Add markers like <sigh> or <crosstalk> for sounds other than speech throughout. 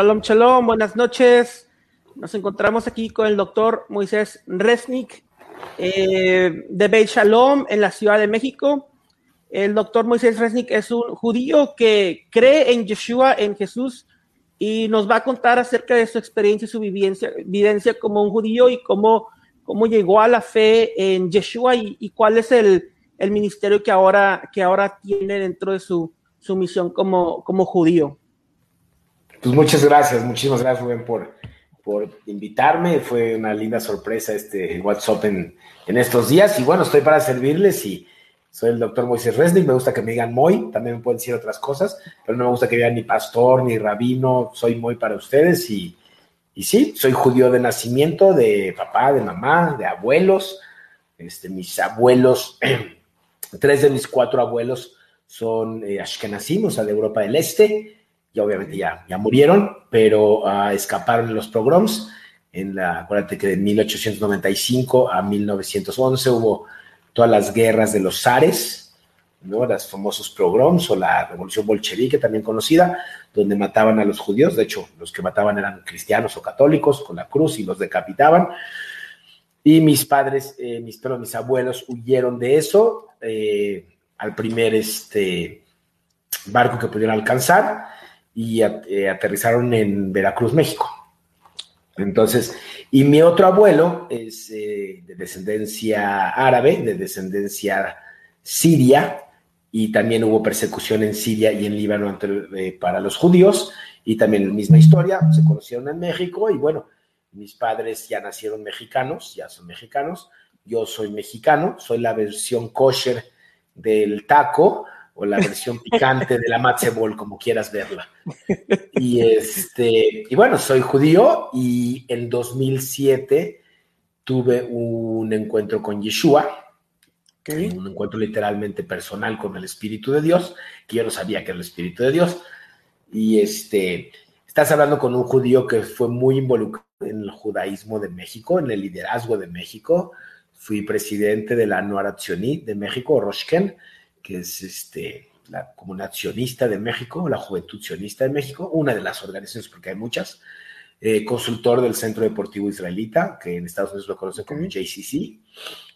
Shalom, shalom, buenas noches. Nos encontramos aquí con el doctor Moisés Resnick eh, de Beit Shalom en la Ciudad de México. El doctor Moisés Resnick es un judío que cree en Yeshua, en Jesús, y nos va a contar acerca de su experiencia y su vivencia, como un judío y cómo, cómo llegó a la fe en Yeshua y, cuál es el, el, ministerio que ahora, que ahora tiene dentro de su, su misión como, como judío. Pues muchas gracias, muchísimas gracias Rubén por, por invitarme. Fue una linda sorpresa este WhatsApp en, en estos días. Y bueno, estoy para servirles y soy el doctor Moisés Resnick, me gusta que me digan Moy, también me pueden decir otras cosas, pero no me gusta que digan ni pastor ni rabino, soy Moy para ustedes y, y sí, soy judío de nacimiento, de papá, de mamá, de abuelos, este, mis abuelos, <clears throat> tres de mis cuatro abuelos son eh, ashkenazim, o de Europa del Este, y obviamente ya, ya murieron, pero uh, escaparon los pogroms. En la, acuérdate que de 1895 a 1911 hubo todas las guerras de los zares, ¿no? Los famosos pogroms o la revolución bolchevique también conocida, donde mataban a los judíos. De hecho, los que mataban eran cristianos o católicos con la cruz y los decapitaban. Y mis padres, eh, mis, mis abuelos huyeron de eso eh, al primer este, barco que pudieron alcanzar y eh, aterrizaron en Veracruz, México. Entonces, y mi otro abuelo es eh, de descendencia árabe, de descendencia siria, y también hubo persecución en Siria y en Líbano eh, para los judíos, y también la misma historia, se conocieron en México, y bueno, mis padres ya nacieron mexicanos, ya son mexicanos, yo soy mexicano, soy la versión kosher del taco, o la versión picante de la matzebol, como quieras verla. Y, este, y bueno, soy judío y en 2007 tuve un encuentro con Yeshua, un encuentro literalmente personal con el Espíritu de Dios, que yo no sabía que era el Espíritu de Dios. Y este, estás hablando con un judío que fue muy involucrado en el judaísmo de México, en el liderazgo de México. Fui presidente de la Noaratzioni de México, Roshken, que es este, la Comunidad Sionista de México, la Juventud Sionista de México, una de las organizaciones, porque hay muchas, eh, consultor del Centro Deportivo Israelita, que en Estados Unidos lo conocen como JCC.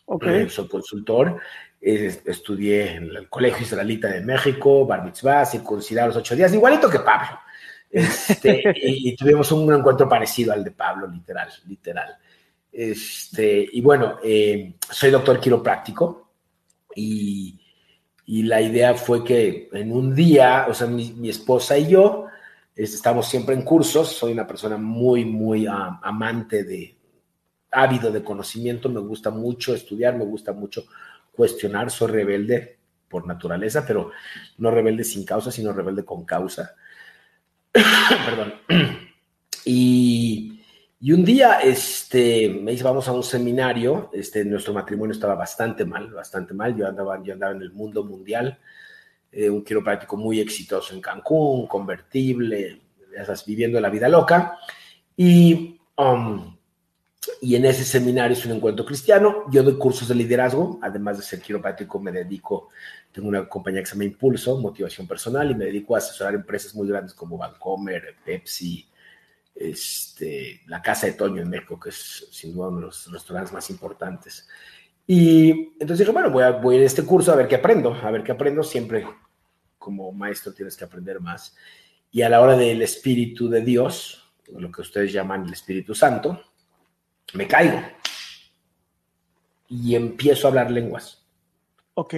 Okay. Eh, soy consultor, estudié en el Colegio Israelita de México, Bar Mitzvah, circuncidar los ocho días, igualito que Pablo. Este, <laughs> y, tuvimos un encuentro parecido al de Pablo, literal, literal. Este, y bueno, eh, soy doctor quiropráctico y y la idea fue que en un día, o sea, mi, esposa y yo estamos siempre en cursos, soy una persona muy, muy amante de, ávido de conocimiento, me gusta mucho estudiar, me gusta mucho cuestionar, soy rebelde por naturaleza, pero no rebelde sin causa, sino rebelde con causa. <coughs> Perdón. <coughs> Y y un día este, me dice, vamos a un seminario, este, nuestro matrimonio estaba bastante mal, bastante mal, yo andaba, yo andaba en el mundo mundial, eh, un quiropráctico muy exitoso en Cancún, convertible, estás viviendo la vida loca, y, um, y en ese seminario es un encuentro cristiano, yo doy cursos de liderazgo, además de ser quiropráctico me dedico, tengo una compañía que se llama Impulso, Motivación Personal, y me dedico a asesorar empresas muy grandes como Vancomer, Pepsi, este, la Casa de Toño en México, que es sin duda uno de los restaurantes más importantes. Y entonces dije, bueno, voy a, voy a ir a este curso a ver qué aprendo, a ver qué aprendo. Siempre como maestro tienes que aprender más. Y a la hora del Espíritu de Dios, lo que ustedes llaman el Espíritu Santo, me caigo y empiezo a hablar lenguas. Ok.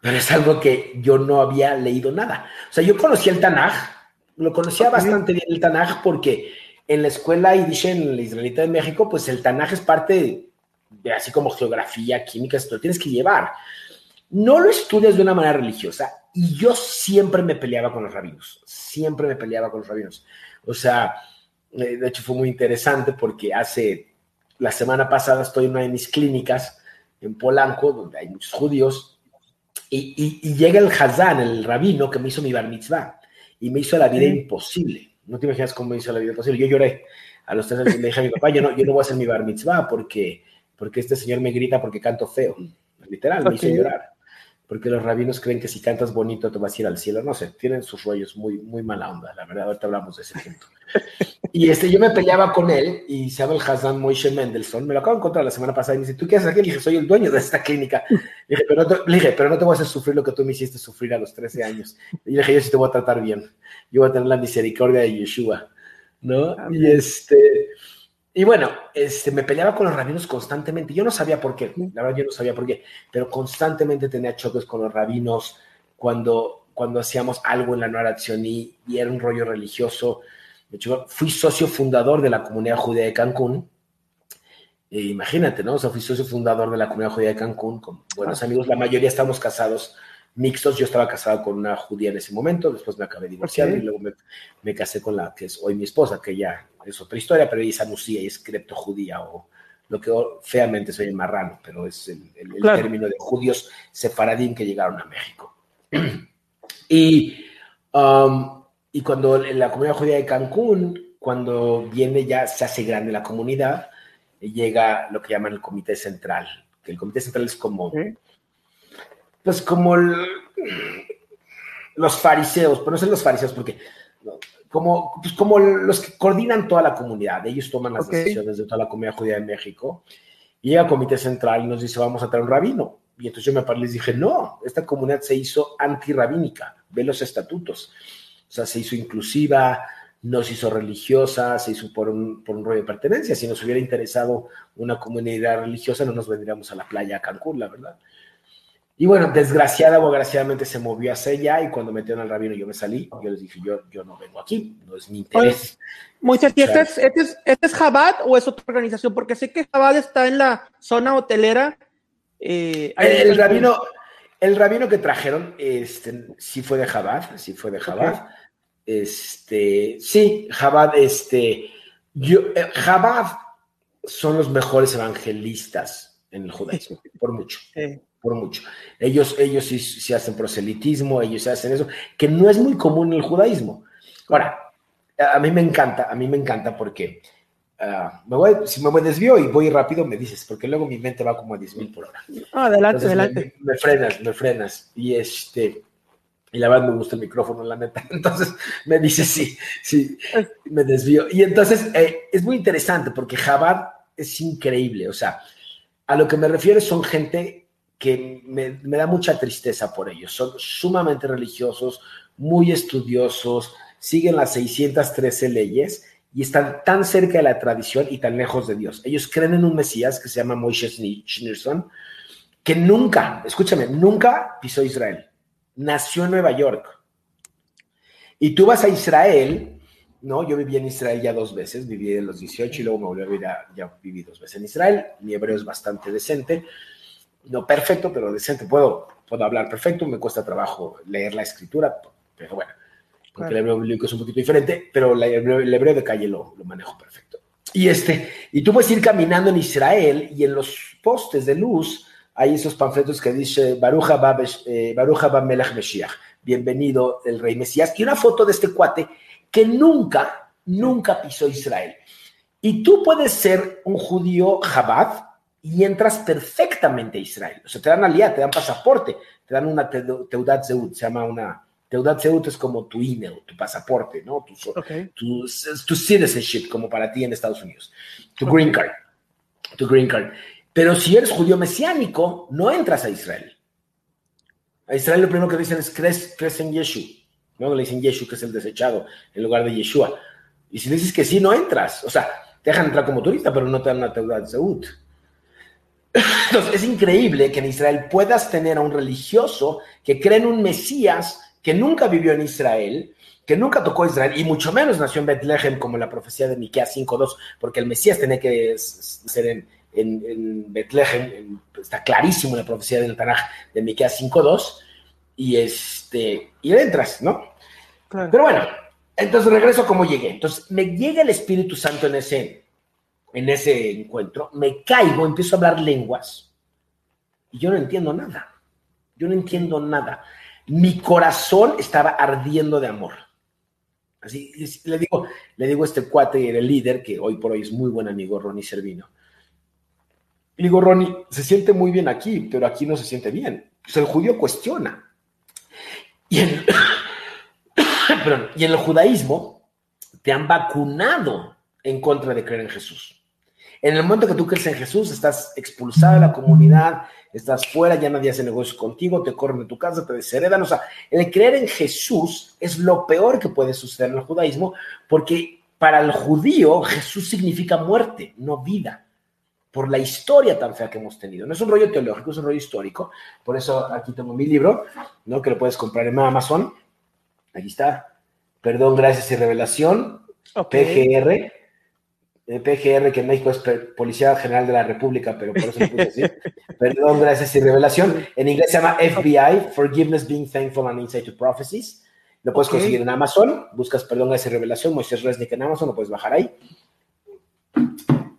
Pero es algo que yo no había leído nada. O sea, yo conocía el Tanaj, lo conocía bastante bien el Tanaj porque en la escuela Yiddish en la Israelita de México, pues el Tanaj es parte de, así como geografía, química, esto lo tienes que llevar. No lo estudias de una manera religiosa y yo siempre me peleaba con los rabinos, siempre me peleaba con los rabinos. O sea, eh, de hecho fue muy interesante porque hace la semana pasada estoy en una de mis clínicas en Polanco, donde hay muchos judíos, y, y llega el Hazán, el rabino que me hizo mi bar mitzvah y me hizo la vida imposible. No te imaginas cómo me hizo la vida imposible. Yo lloré. A los tres años le dije a mi papá, yo no, yo no voy a hacer mi bar mitzvah porque, porque este señor me grita porque canto feo. Literal, me hizo llorar. Porque los rabinos creen que si cantas bonito te vas a ir al cielo. No sé, tienen sus rollos muy, muy mala onda, la verdad, ahorita hablamos de ese punto. <laughs> Y este, yo me peleaba con él y se llama el Hassan Moishe Mendelssohn, me lo acabo de encontrar la semana pasada y me dice, ¿tú qué haces aquí? Le dije, soy el dueño de esta clínica. <laughs> Le dije, pero no te, le dije, pero no te voy a hacer sufrir lo que tú me hiciste sufrir a los 13 años. Y le dije, yo sí te voy a tratar bien. Yo voy a tener la misericordia de Yeshua, ¿no? Y este... Y bueno, este, me peleaba con los rabinos constantemente. Yo no sabía por qué, la verdad yo no sabía por qué, pero constantemente tenía choques con los rabinos cuando, cuando hacíamos algo en la Nueva Acción y, era un rollo religioso. Fui socio fundador de la comunidad judía de Cancún. E imagínate, ¿no? O sea, fui socio fundador de la comunidad judía de Cancún con buenos ah. amigos. La mayoría estábamos casados mixtos. Yo estaba casado con una judía en ese momento, después me acabé divorciando y luego me, casé con la que es hoy mi esposa, que ya es otra historia, pero ella es anusia y es cripto judía o lo que feamente soy el marrano, pero es el, término de judíos sefaradín que llegaron a México. <clears throat> y, um, y cuando en la comunidad judía de Cancún, cuando viene ya, se hace grande la comunidad, llega lo que llaman el comité central, que el comité central es como pues como los fariseos, pero no son los fariseos porque como, pues como los que coordinan toda la comunidad, ellos toman las decisiones de toda la comunidad judía de México, y llega el comité central y nos dice, vamos a traer un rabino. Y entonces yo me paré y les dije, no, esta comunidad se hizo antirrabínica, ve los estatutos. O sea, se hizo inclusiva, no se hizo religiosa, se hizo por un, por un rollo de pertenencia. Si nos hubiera interesado una comunidad religiosa, no nos vendríamos a la playa a Cancún, la verdad. Y bueno, desgraciada o agraciadamente se movió hacia allá y cuando metieron al rabino yo me salí. Yo les dije, yo, yo no vengo aquí, no es mi interés. Moisés, ¿y este, es, este, es, este es Chabad o es otra organización? Porque sé que Chabad está en la zona hotelera. Eh, el, rabino, el rabino que trajeron, este, sí fue de Chabad, sí fue de Chabad. Este, sí, Chabad, este, yo, eh, Chabad son los mejores evangelistas en el judaísmo, por mucho. Por mucho. Ellos, ellos sí, hacen proselitismo, ellos hacen eso, que no es muy común en el judaísmo. Ahora, a mí me encanta, a mí me encanta porque ah, me voy, si me desvío y voy rápido, me dices, porque luego mi mente va como a 10.000 por hora. Ah, adelante, adelante. Me, frenas, me frenas. Y este, y la verdad me gusta el micrófono, la neta. <laughs> Entonces me dice sí, sí, me desvío. Y entonces eh, es muy interesante porque Jabad es increíble. O sea, a lo que me refiero son gente que me, da mucha tristeza por ellos. Son sumamente religiosos, muy estudiosos, siguen las 613 leyes y están tan cerca de la tradición y tan lejos de Dios. Ellos creen en un Mesías que se llama Moshe Schneerson, que nunca, escúchame, nunca pisó Israel. Nació en Nueva York. Y tú vas a Israel, ¿no? Yo viví en Israel ya dos veces, viví en los 18 y luego me volví a vivir, ya viví dos veces en Israel. Mi hebreo es bastante decente no perfecto, pero decente. Puedo, puedo hablar perfecto, me cuesta trabajo leer la escritura, pero bueno, porque el hebreo bíblico es un poquito diferente, pero el hebreo, de calle lo, lo, manejo perfecto. Y, este, y tú puedes ir caminando en Israel y en los postes de luz hay esos panfletos que dice Baruja ba, ba Melech Meshiach, bienvenido el rey Mesías, y una foto de este cuate que nunca, nunca pisó Israel. Y tú puedes ser un judío Jabad, y entras perfectamente a Israel. O sea, te dan aliado, te dan pasaporte, te dan una Teudat Zeut, se llama una... Teudat Zeut es como tu email, tu pasaporte, ¿no? Tu, tu, citizenship, como para ti en Estados Unidos. Tu green card. Tu green card. Pero si eres judío mesiánico, no entras a Israel. A Israel lo primero que dicen es, crees, crees en Yeshua. ¿no? Le dicen Yeshua, que es el desechado, en lugar de Yeshua. Y si dices que sí, no entras. O sea, te dejan entrar como turista, pero no te dan una Teudat Zeut. Entonces, es increíble que en Israel puedas tener a un religioso que cree en un Mesías que nunca vivió en Israel, que nunca tocó Israel y mucho menos nació en Bethlehem como la profecía de Miqueas 5.2, porque el Mesías tenía que ser en, en, Bethlehem, está clarísimo la profecía del Tanaj de Miqueas 5.2, y este, y entras, ¿no? Pero bueno, entonces regreso a cómo llegué. Entonces me llega el Espíritu Santo en ese, en ese encuentro, me caigo, empiezo a hablar lenguas y yo no entiendo nada. Yo no entiendo nada. Mi corazón estaba ardiendo de amor. Así le digo, le digo a este cuate, el líder, que hoy por hoy es muy buen amigo, Ronnie Servino. Y digo, Ronnie, se siente muy bien aquí, pero aquí no se siente bien. pues el judío cuestiona. Y <coughs> y en el judaísmo te han vacunado en contra de creer en Jesús. En el momento que tú crees en Jesús, estás expulsada de la comunidad, estás fuera, ya nadie hace negocios contigo, te corren de tu casa, te desheredan. O sea, el creer en Jesús es lo peor que puede suceder en el judaísmo, porque para el judío Jesús significa muerte, no vida, por la historia tan fea que hemos tenido. No es un rollo teológico, es un rollo histórico. Por eso aquí tengo mi libro, ¿no? que lo puedes comprar en Amazon. Aquí está. Perdón, gracias y revelación. PGR PGR, que en México es Policía General de la República, pero por eso lo puse así. <laughs> Perdón, gracias y revelación. En inglés se llama FBI, Forgiveness, Being Thankful and Insight to Prophecies. Lo puedes conseguir en Amazon. Buscas Perdón, gracias y revelación, Moisés Resnick en Amazon, lo puedes bajar ahí.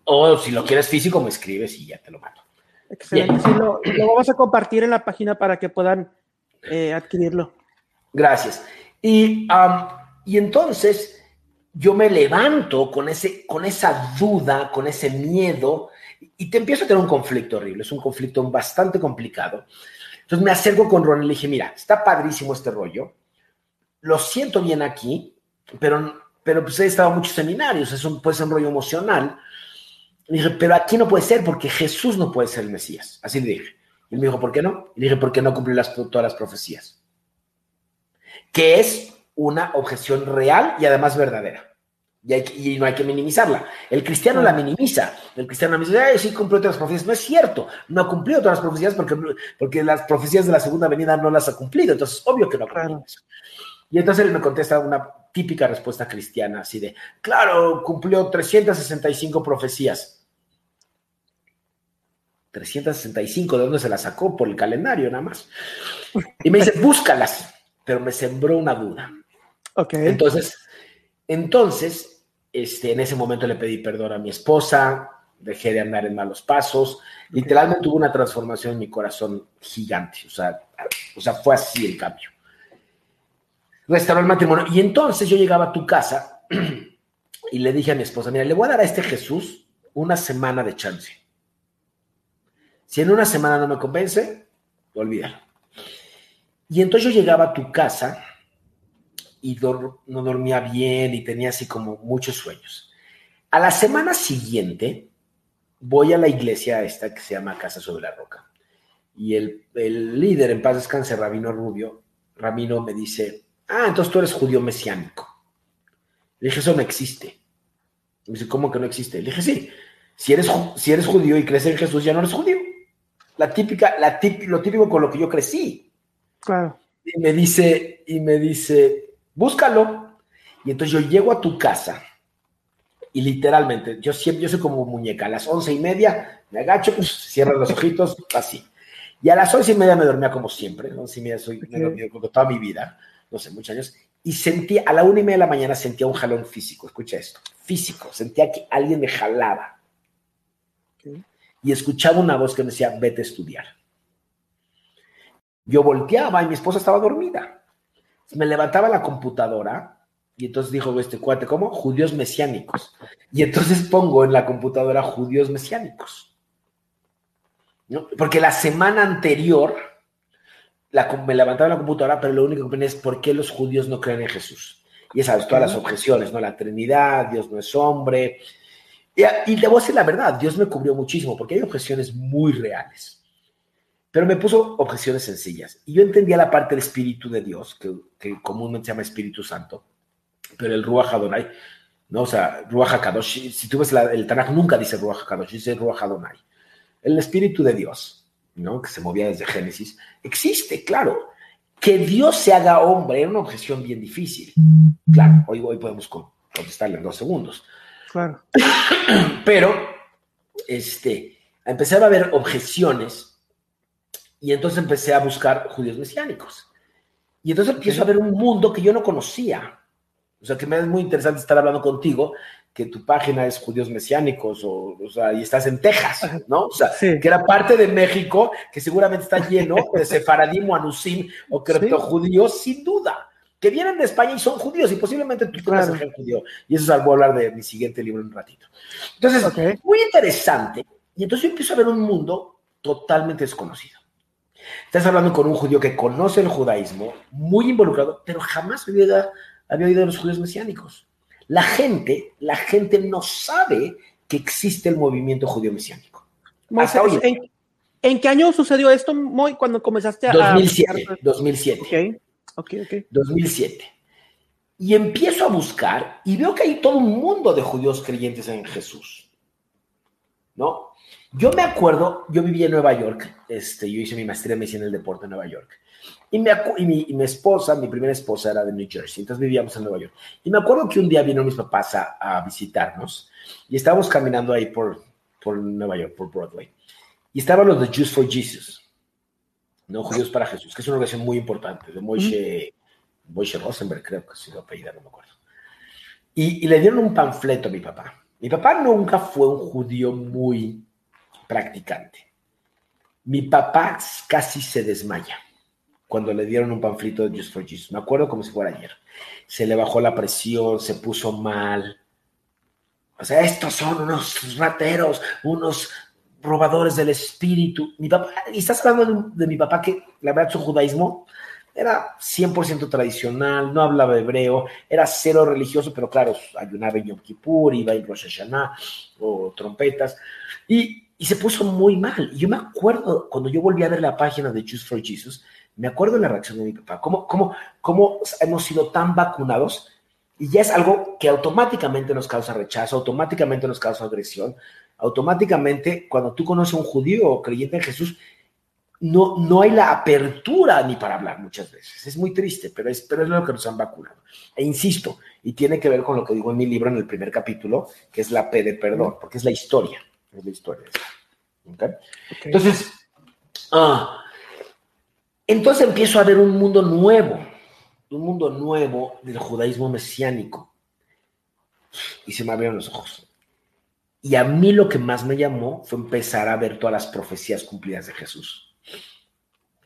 O si lo quieres físico, me escribes y ya te lo mando. Excelente. Sí, lo, vamos a compartir en la página para que puedan eh, adquirirlo. Gracias. Y, y entonces yo me levanto con, ese, con esa duda, con ese miedo, y te empiezo a tener un conflicto horrible, es un conflicto bastante complicado. Entonces me acerco con Ron y le dije, mira, está padrísimo este rollo, lo siento bien aquí, pero, pero pues he estado en muchos seminarios, es un, puede ser un rollo emocional. Le dije, pero aquí no puede ser porque Jesús no puede ser el Mesías. Así le dije. Y él me dijo, ¿por qué no? Y le dije, porque no cumple las, todas las profecías. Que es una objeción real y además verdadera. Y, no hay que minimizarla. El cristiano la minimiza. El cristiano dice, Ay, sí cumplió todas las profecías. No es cierto. No ha cumplido todas las profecías porque, porque las profecías de la segunda venida no las ha cumplido. Entonces, obvio que no ha Y entonces él me contesta una típica respuesta cristiana, así de, claro, cumplió 365 profecías. 365, ¿de dónde se las sacó? Por el calendario nada más. Y me dice, búscalas, pero me sembró una duda. Entonces, entonces, este, en ese momento le pedí perdón a mi esposa, dejé de andar en malos pasos, literalmente tuvo una transformación en mi corazón gigante, o sea, o sea, fue así el cambio. Restauró el matrimonio y entonces yo llegaba a tu casa <clears throat> y le dije a mi esposa, mira, le voy a dar a este Jesús una semana de chance. Si en una semana no me convence, olvídalo. Y entonces yo llegaba a tu casa y no dormía bien y tenía así como muchos sueños. A la semana siguiente voy a la iglesia esta que se llama Casa sobre la Roca y el, el líder en paz descanse, Rabino Rubio, Rabino me dice, ah, entonces tú eres judío mesiánico. Le dije, eso no existe. Me dice, ¿cómo que no existe? Le dije, sí, si eres, si eres judío y crees en Jesús, ya no eres judío. La típica, la lo típico con lo que yo crecí. Claro. Y me dice, y me dice, búscalo. Y entonces yo llego a tu casa y literalmente, yo siempre, yo soy como muñeca, a las once y media me agacho, cierro los ojitos, así. Y a las once y media me dormía como siempre, once y media soy, me he dormido como toda mi vida, no sé, muchos años, y sentí, a la una y media de la mañana sentía un jalón físico, escucha esto, físico, sentía que alguien me jalaba. Y escuchaba una voz que me decía, vete a estudiar. Yo volteaba y mi esposa estaba dormida me levantaba la computadora y entonces dijo este cuate, ¿cómo? Judíos mesiánicos. Y entonces pongo en la computadora judíos mesiánicos. ¿No? Porque la semana anterior me levantaba la computadora, pero lo único que ponía es por qué los judíos no creen en Jesús. Y ya sabes, todas las objeciones, ¿no? La Trinidad, Dios no es hombre. Y, y a decir la verdad, Dios me cubrió muchísimo, porque hay objeciones muy reales. Pero me puso objeciones sencillas. Y yo entendía la parte del Espíritu de Dios, que, comúnmente se llama Espíritu Santo, pero el Ruach Adonai, ¿no? O sea, Ruach HaKadosh, si tú ves el Tanakh, nunca dice Ruach HaKadosh, dice Ruach Adonai. El Espíritu de Dios, ¿no? Que se movía desde Génesis, existe, claro. Que Dios se haga hombre era una objeción bien difícil. Claro, hoy, hoy podemos contestarle en dos segundos. Claro. Pero, este, empezar a haber objeciones y entonces empecé a buscar judíos mesiánicos. Y entonces empiezo a ver un mundo que yo no conocía. O sea, que me es muy interesante estar hablando contigo, que tu página es judíos mesiánicos, o, o sea, y estás en Texas, ¿no? O sea, que era parte de México, que seguramente está lleno de <laughs> sefaradim o anusim o criptojudíos, sin duda, que vienen de España y son judíos, y posiblemente tú claro. un judío. Y eso es voy a hablar de mi siguiente libro en un ratito. Entonces, muy interesante. Y entonces yo empiezo a ver un mundo totalmente desconocido. Estás hablando con un judío que conoce el judaísmo, muy involucrado, pero jamás había, había oído de los judíos mesiánicos. La gente, la gente no sabe que existe el movimiento judío mesiánico. Hasta hoy. ¿En, qué año sucedió esto, Moy, cuando comenzaste a... 2007, 2007. Ok, ok, 2007. Y empiezo a buscar y veo que hay todo un mundo de judíos creyentes en Jesús. ¿No? Yo me acuerdo, yo vivía en Nueva York, este, yo hice mi maestría en medicina en el deporte en Nueva York. Y, me, y, mi, esposa, mi primera esposa era de New Jersey, entonces vivíamos en Nueva York. Y me acuerdo que un día vino mis papás a, visitarnos y estábamos caminando ahí por, por Nueva York, por Broadway. Y estaban los de Jews for Jesus, ¿no? Judíos para Jesús, que es una organización muy importante, de Moshe, Moshe Rosenberg, creo que se lo apellida, no me acuerdo. Y, y le dieron un panfleto a mi papá. Mi papá nunca fue un judío muy practicante. Mi papá casi se desmaya cuando le dieron un panflito de Just for Jesus. Me acuerdo como si fuera ayer. Se le bajó la presión, se puso mal. O sea, estos son unos rateros, unos robadores del espíritu. Mi papá, y estás hablando de, mi papá que la verdad su judaísmo era 100% tradicional, no hablaba hebreo, era cero religioso, pero claro, ayunaba en Yom Kippur, iba en Rosh Hashanah o trompetas. Y y se puso muy mal. Y yo me acuerdo, cuando yo volví a ver la página de Choose for Jesus, me acuerdo de la reacción de mi papá, cómo, cómo, cómo hemos sido tan vacunados y ya es algo que automáticamente nos causa rechazo, automáticamente nos causa agresión, automáticamente cuando tú conoces a un judío o creyente en Jesús, no, no hay la apertura ni para hablar muchas veces. Es muy triste, pero es, pero es lo que nos han vacunado. E insisto, y tiene que ver con lo que digo en mi libro en el primer capítulo, que es la P de perdón, porque es la historia. Es la historia. Entonces, ah, entonces empiezo a ver un mundo nuevo, un mundo nuevo del judaísmo mesiánico. Y se me abrieron los ojos. Y a mí lo que más me llamó fue empezar a ver todas las profecías cumplidas de Jesús.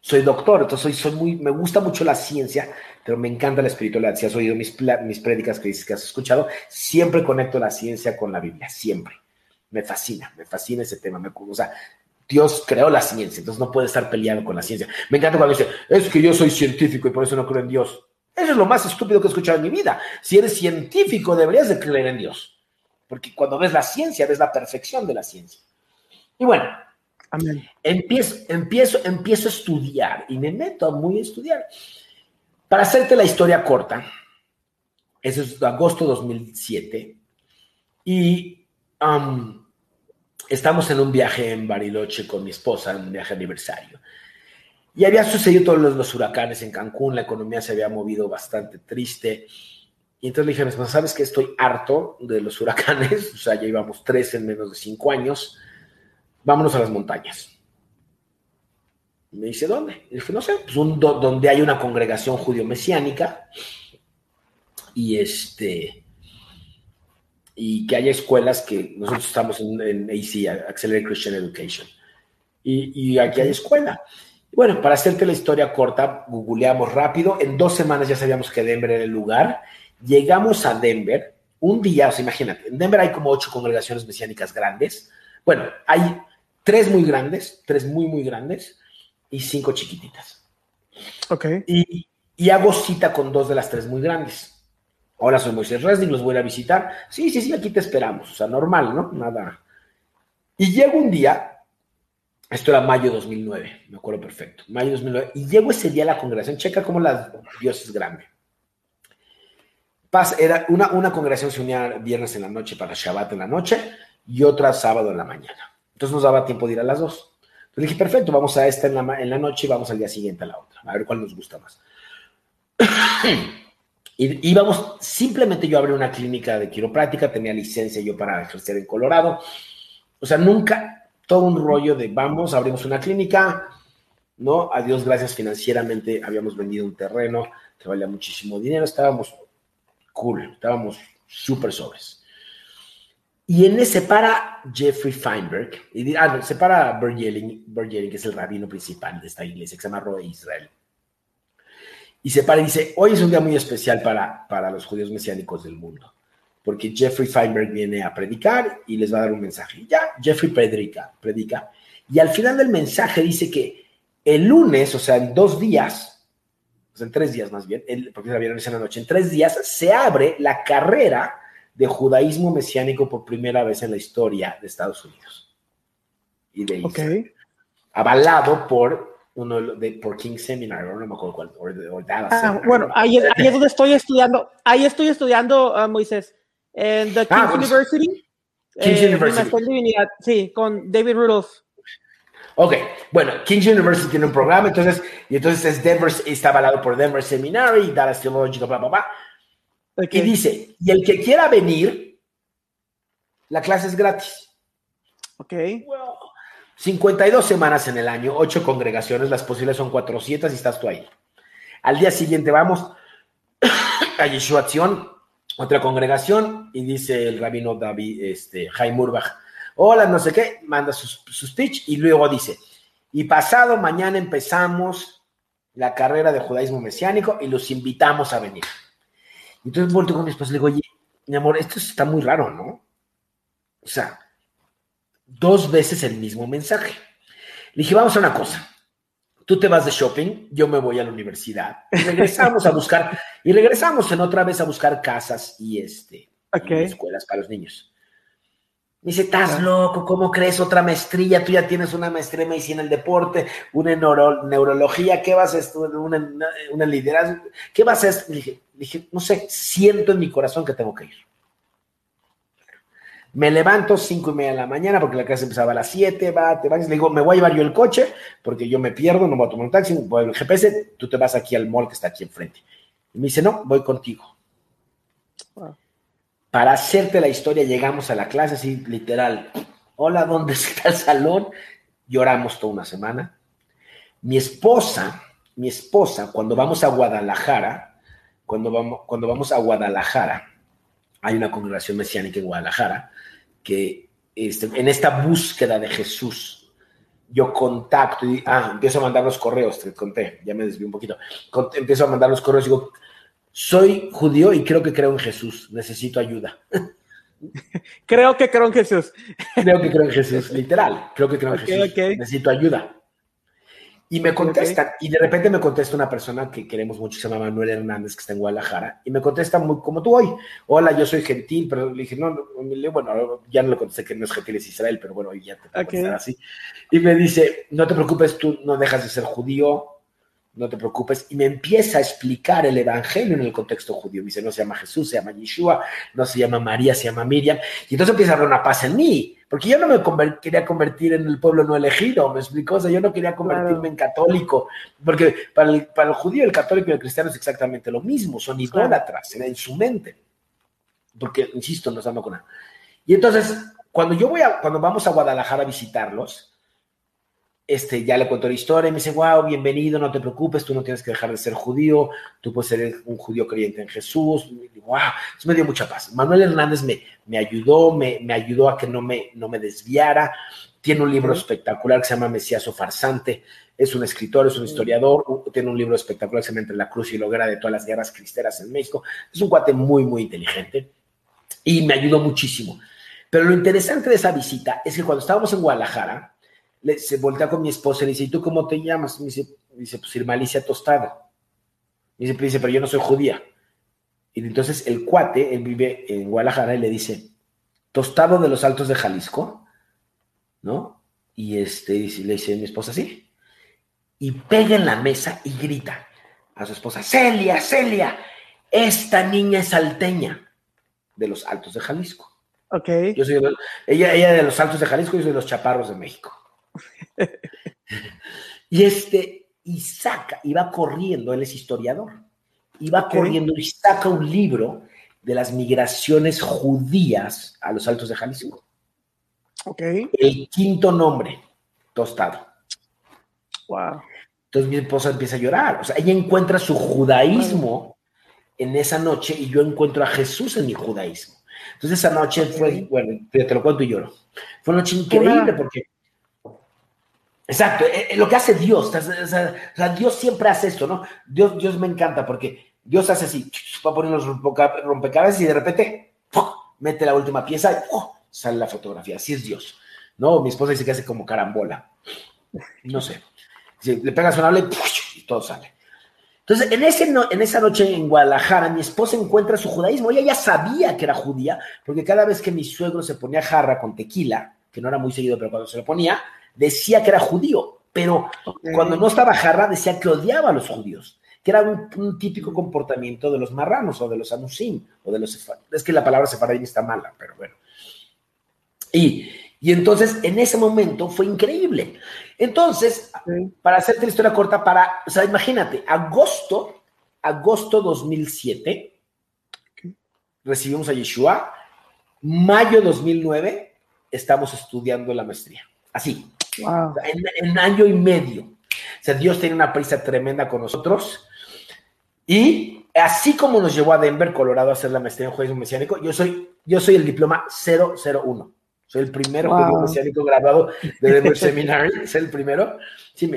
Soy doctor, entonces soy, soy muy, me gusta mucho la ciencia, pero me encanta la espiritualidad. Si has oído mis, mis prédicas que dices que has escuchado, siempre conecto la ciencia con la Biblia, siempre me fascina, me fascina ese tema. Me, o sea, Dios creó la ciencia, entonces no puede estar peleado con la ciencia. Me encanta cuando dice, es que yo soy científico y por eso no creo en Dios. Eso es lo más estúpido que he escuchado en mi vida. Si eres científico, deberías de creer en Dios. Porque cuando ves la ciencia, ves la perfección de la ciencia. Y bueno, Empiezo, empiezo, empiezo a estudiar y me meto a muy a estudiar. Para hacerte la historia corta, eso es agosto de 2007, y estamos en un viaje en Bariloche con mi esposa, en un viaje aniversario. Y había sucedido todos los, huracanes en Cancún, la economía se había movido bastante triste. Y entonces le dije a mi esposa, ¿sabes que estoy harto de los huracanes? <laughs> O sea, ya íbamos tres en menos de cinco años. Vámonos a las montañas. Y me dice, ¿dónde? Y dije, no sé, pues un, donde hay una congregación judío-mesiánica. Y este y que haya escuelas que nosotros estamos en, en AC, Accelerated Christian Education, y, y aquí hay escuela. Bueno, para hacerte la historia corta, googleamos rápido. En dos semanas ya sabíamos que Denver era el lugar. Llegamos a Denver un día, o sea, imagínate, en Denver hay como ocho congregaciones mesiánicas grandes. Bueno, hay tres muy grandes, tres muy, muy grandes y cinco chiquititas. Ok. Y, y hago cita con dos de las tres muy grandes. Hola, soy Moisés Resnick, los voy a visitar. Sí, sí, sí, aquí te esperamos. O sea, normal, ¿no? Nada. Y llego un día, esto era mayo de 2009, me acuerdo perfecto, mayo de 2009, y llego ese día a la congregación, checa cómo la Dios es grande. Paz, era una, una congregación se unía viernes en la noche para Shabbat en la noche y otra sábado en la mañana. Entonces nos daba tiempo de ir a las dos. Entonces dije, perfecto, vamos a esta en la, en la noche y vamos al día siguiente a la otra, a ver cuál nos gusta más. <clears throat> Y íbamos, simplemente yo abrí una clínica de quiropráctica, tenía licencia yo para ejercer en Colorado. O sea, nunca todo un rollo de vamos, abrimos una clínica, ¿no? A Dios gracias financieramente habíamos vendido un terreno que valía muchísimo dinero, estábamos cool, estábamos súper sobres. Y en ese para Jeffrey Feinberg, y, ah, se para Bert que es el rabino principal de esta iglesia, que se llama Roe Israel y se para y dice, hoy es un día muy especial para, para los judíos mesiánicos del mundo, porque Jeffrey Feinberg viene a predicar y les va a dar un mensaje. Ya, Jeffrey predica, predica. Y al final del mensaje dice que El lunes, o sea, en dos días, o sea, en tres días más bien, el, porque la viernes en la noche, en tres días se abre la carrera de judaísmo mesiánico por primera vez en la historia de Estados Unidos. Y de Israel. Avalado por uno de por King Seminar, no me acuerdo cuál, o, Dallas. Ah, bueno, ahí, es donde estoy estudiando, ahí estoy estudiando, uh, Moisés, en the ah, King's University. King's eh, University. sí, con David Rudolph. Ok, bueno, King's University tiene un programa, entonces, y entonces es Denver, está avalado por Denver Seminary, Dallas Theological, bla, bla, bla. Y dice, y el que quiera venir, la clase es gratis. Ok. 52 semanas en el año, 8 congregaciones, las posibles son 400 y estás tú ahí. Al día siguiente vamos <coughs> a Yeshua otra congregación, y dice el rabino David, este, Jaime Urbach, hola, no sé qué, manda sus, speech y luego dice, y pasado mañana empezamos la carrera de judaísmo mesiánico y los invitamos a venir. Entonces vuelto con mi esposa y le digo, oye, mi amor, esto está muy raro, ¿no? O sea, dos veces el mismo mensaje. Le dije, vamos a una cosa. Tú te vas de shopping, yo me voy a la universidad. Y regresamos a buscar, y regresamos en otra vez a buscar casas y este escuelas para los niños. Me dice, estás loco, ¿cómo crees otra maestría? Tú ya tienes una maestría en medicina del deporte, una en neurología, ¿qué vas a estudiar? Una, una, liderazgo, ¿qué vas a estudiar? Dije, dije, no sé, siento en mi corazón que tengo que ir. Me levanto cinco y media de la mañana porque la clase empezaba a las siete, va, te vas, le digo, me voy a llevar yo el coche porque yo me pierdo, no voy a tomar un taxi, voy el GPS, tú te vas aquí al mall que está aquí enfrente. Y me dice, no, voy contigo. Para hacerte la historia, llegamos a la clase, así literal. Hola, ¿dónde <laughs> está el salón? Lloramos toda una semana. Mi esposa, mi esposa, cuando vamos a Guadalajara, cuando vamos, cuando vamos a Guadalajara, hay una congregación mesiánica en Guadalajara, que este, en esta búsqueda de Jesús, yo contacto y ah, empiezo a mandar los correos, te conté, ya me desvío un poquito, empiezo a mandar los correos y digo, soy judío y creo que creo en Jesús, necesito ayuda. <laughs> creo que creo en Jesús. creo que creo en Jesús, literal, creo que creo en Jesús, necesito ayuda. Y me contestan, y de repente me contesta una persona que queremos mucho, se llama Manuel Hernández, que está en Guadalajara, y me contesta muy como tú hoy. Hola, yo soy gentil, pero le dije, no, no bueno, ya no le contesté que no es gentil, es Israel, pero bueno, ya te puedo okay. así. Y me dice, no te preocupes, tú no dejas de ser judío, no te preocupes, y me empieza a explicar el evangelio en el contexto judío. Me dice, no se llama Jesús, se llama Yeshua, no se llama María, se llama Miriam. Y entonces empieza a haber una paz en mí, porque yo no me quería convertir en el pueblo no elegido, me explicó, o sea, yo no quería convertirme en católico, porque para el, para el, judío, el católico y el cristiano es exactamente lo mismo, son idólatras en su mente, porque, insisto, no estamos con nada. Y entonces, cuando yo voy a, cuando vamos a Guadalajara a visitarlos, este, ya le contó la historia y me dice, wow, bienvenido, no te preocupes, tú no tienes que dejar de ser judío, tú puedes ser un judío creyente en Jesús. Wow, eso me dio mucha paz. Manuel Hernández me, me ayudó, me, me, ayudó a que no me, no me desviara. Tiene un libro espectacular que se llama Mesías o Farsante. Es un escritor, es un historiador. Tiene un libro espectacular que se llama Entre la Cruz y la Hoguera de todas las guerras cristeras en México. Es un cuate muy, muy inteligente y me ayudó muchísimo. Pero lo interesante de esa visita es que cuando estábamos en Guadalajara, se voltea con mi esposa y le dice, ¿y tú cómo te llamas? Me dice, dice pues Irma Alicia Tostado. Me dice, dice, pero yo no soy judía. Y entonces el cuate, él vive en Guadalajara y le dice, Tostado de los Altos de Jalisco, ¿no? Y este, le dice mi esposa, sí. Y pega en la mesa y grita a su esposa, Celia, Celia, esta niña es salteña de los Altos de Jalisco. Ok. Yo soy ella, ella de los Altos de Jalisco y yo soy de los Chaparros de México. Y este, y saca, iba corriendo, él es historiador, iba corriendo y saca un libro de las migraciones judías a los Altos de Jalisco. El quinto nombre, Tostado. Wow. Entonces mi esposa empieza a llorar. O sea, ella encuentra su judaísmo en esa noche y yo encuentro a Jesús en mi judaísmo. Entonces esa noche fue, bueno, te lo cuento y lloro. Fue una noche increíble porque Exacto, eh, eh, lo que hace Dios, o sea, Dios siempre hace esto, ¿no? Dios, Dios me encanta porque Dios hace así, va a poner los rompecabezas y de repente mete la última pieza y sale la fotografía. Así es Dios, ¿no? Mi esposa dice que hace como carambola, no sé. le pegas una habla y, todo sale. Entonces, en, ese en esa noche en Guadalajara, mi esposa encuentra su judaísmo. Ella ya sabía que era judía, porque cada vez que mi suegro se ponía jarra con tequila, que no era muy seguido, pero cuando se lo ponía, decía que era judío. Pero cuando no estaba jarra, decía que odiaba a los judíos que era un, típico comportamiento de los marranos o de los anusim o de los es que la palabra sefaradín está mala, pero bueno. Y, y entonces en ese momento fue increíble. Entonces, para hacerte la historia corta, para, o sea, imagínate, agosto, agosto 2007, recibimos a Yeshua, mayo 2009, estamos estudiando la maestría. Así, en, en, año y medio. O sea, Dios tiene una prisa tremenda con nosotros. Y así como nos llevó a Denver, Colorado, a hacer la maestría en judaísmo mesiánico, yo soy, yo soy el diploma 001. Soy el primer wow. mesiánico graduado de Denver Seminary, <laughs> soy el primero. Sí,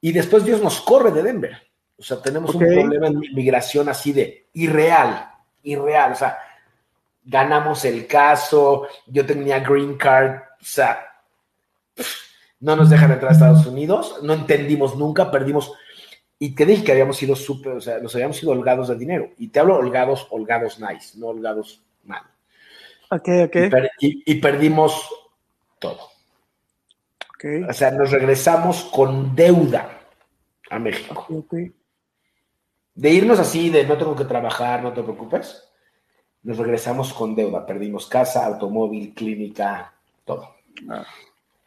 y después Dios nos corre de Denver. O sea, tenemos un problema en migración así de irreal, irreal. O sea, ganamos el caso, yo tenía green card, o sea, no nos dejan entrar a Estados Unidos, no entendimos nunca, perdimos y te dije que habíamos sido súper, o sea, nos habíamos sido holgados de dinero. Y te hablo holgados, holgados nice, no holgados mal. Ok, ok. Y, perdimos todo. Okay. O sea, nos regresamos con deuda a México. Okay, de irnos así, de no tengo que trabajar, no te preocupes, nos regresamos con deuda. Perdimos casa, automóvil, clínica, todo. Ah.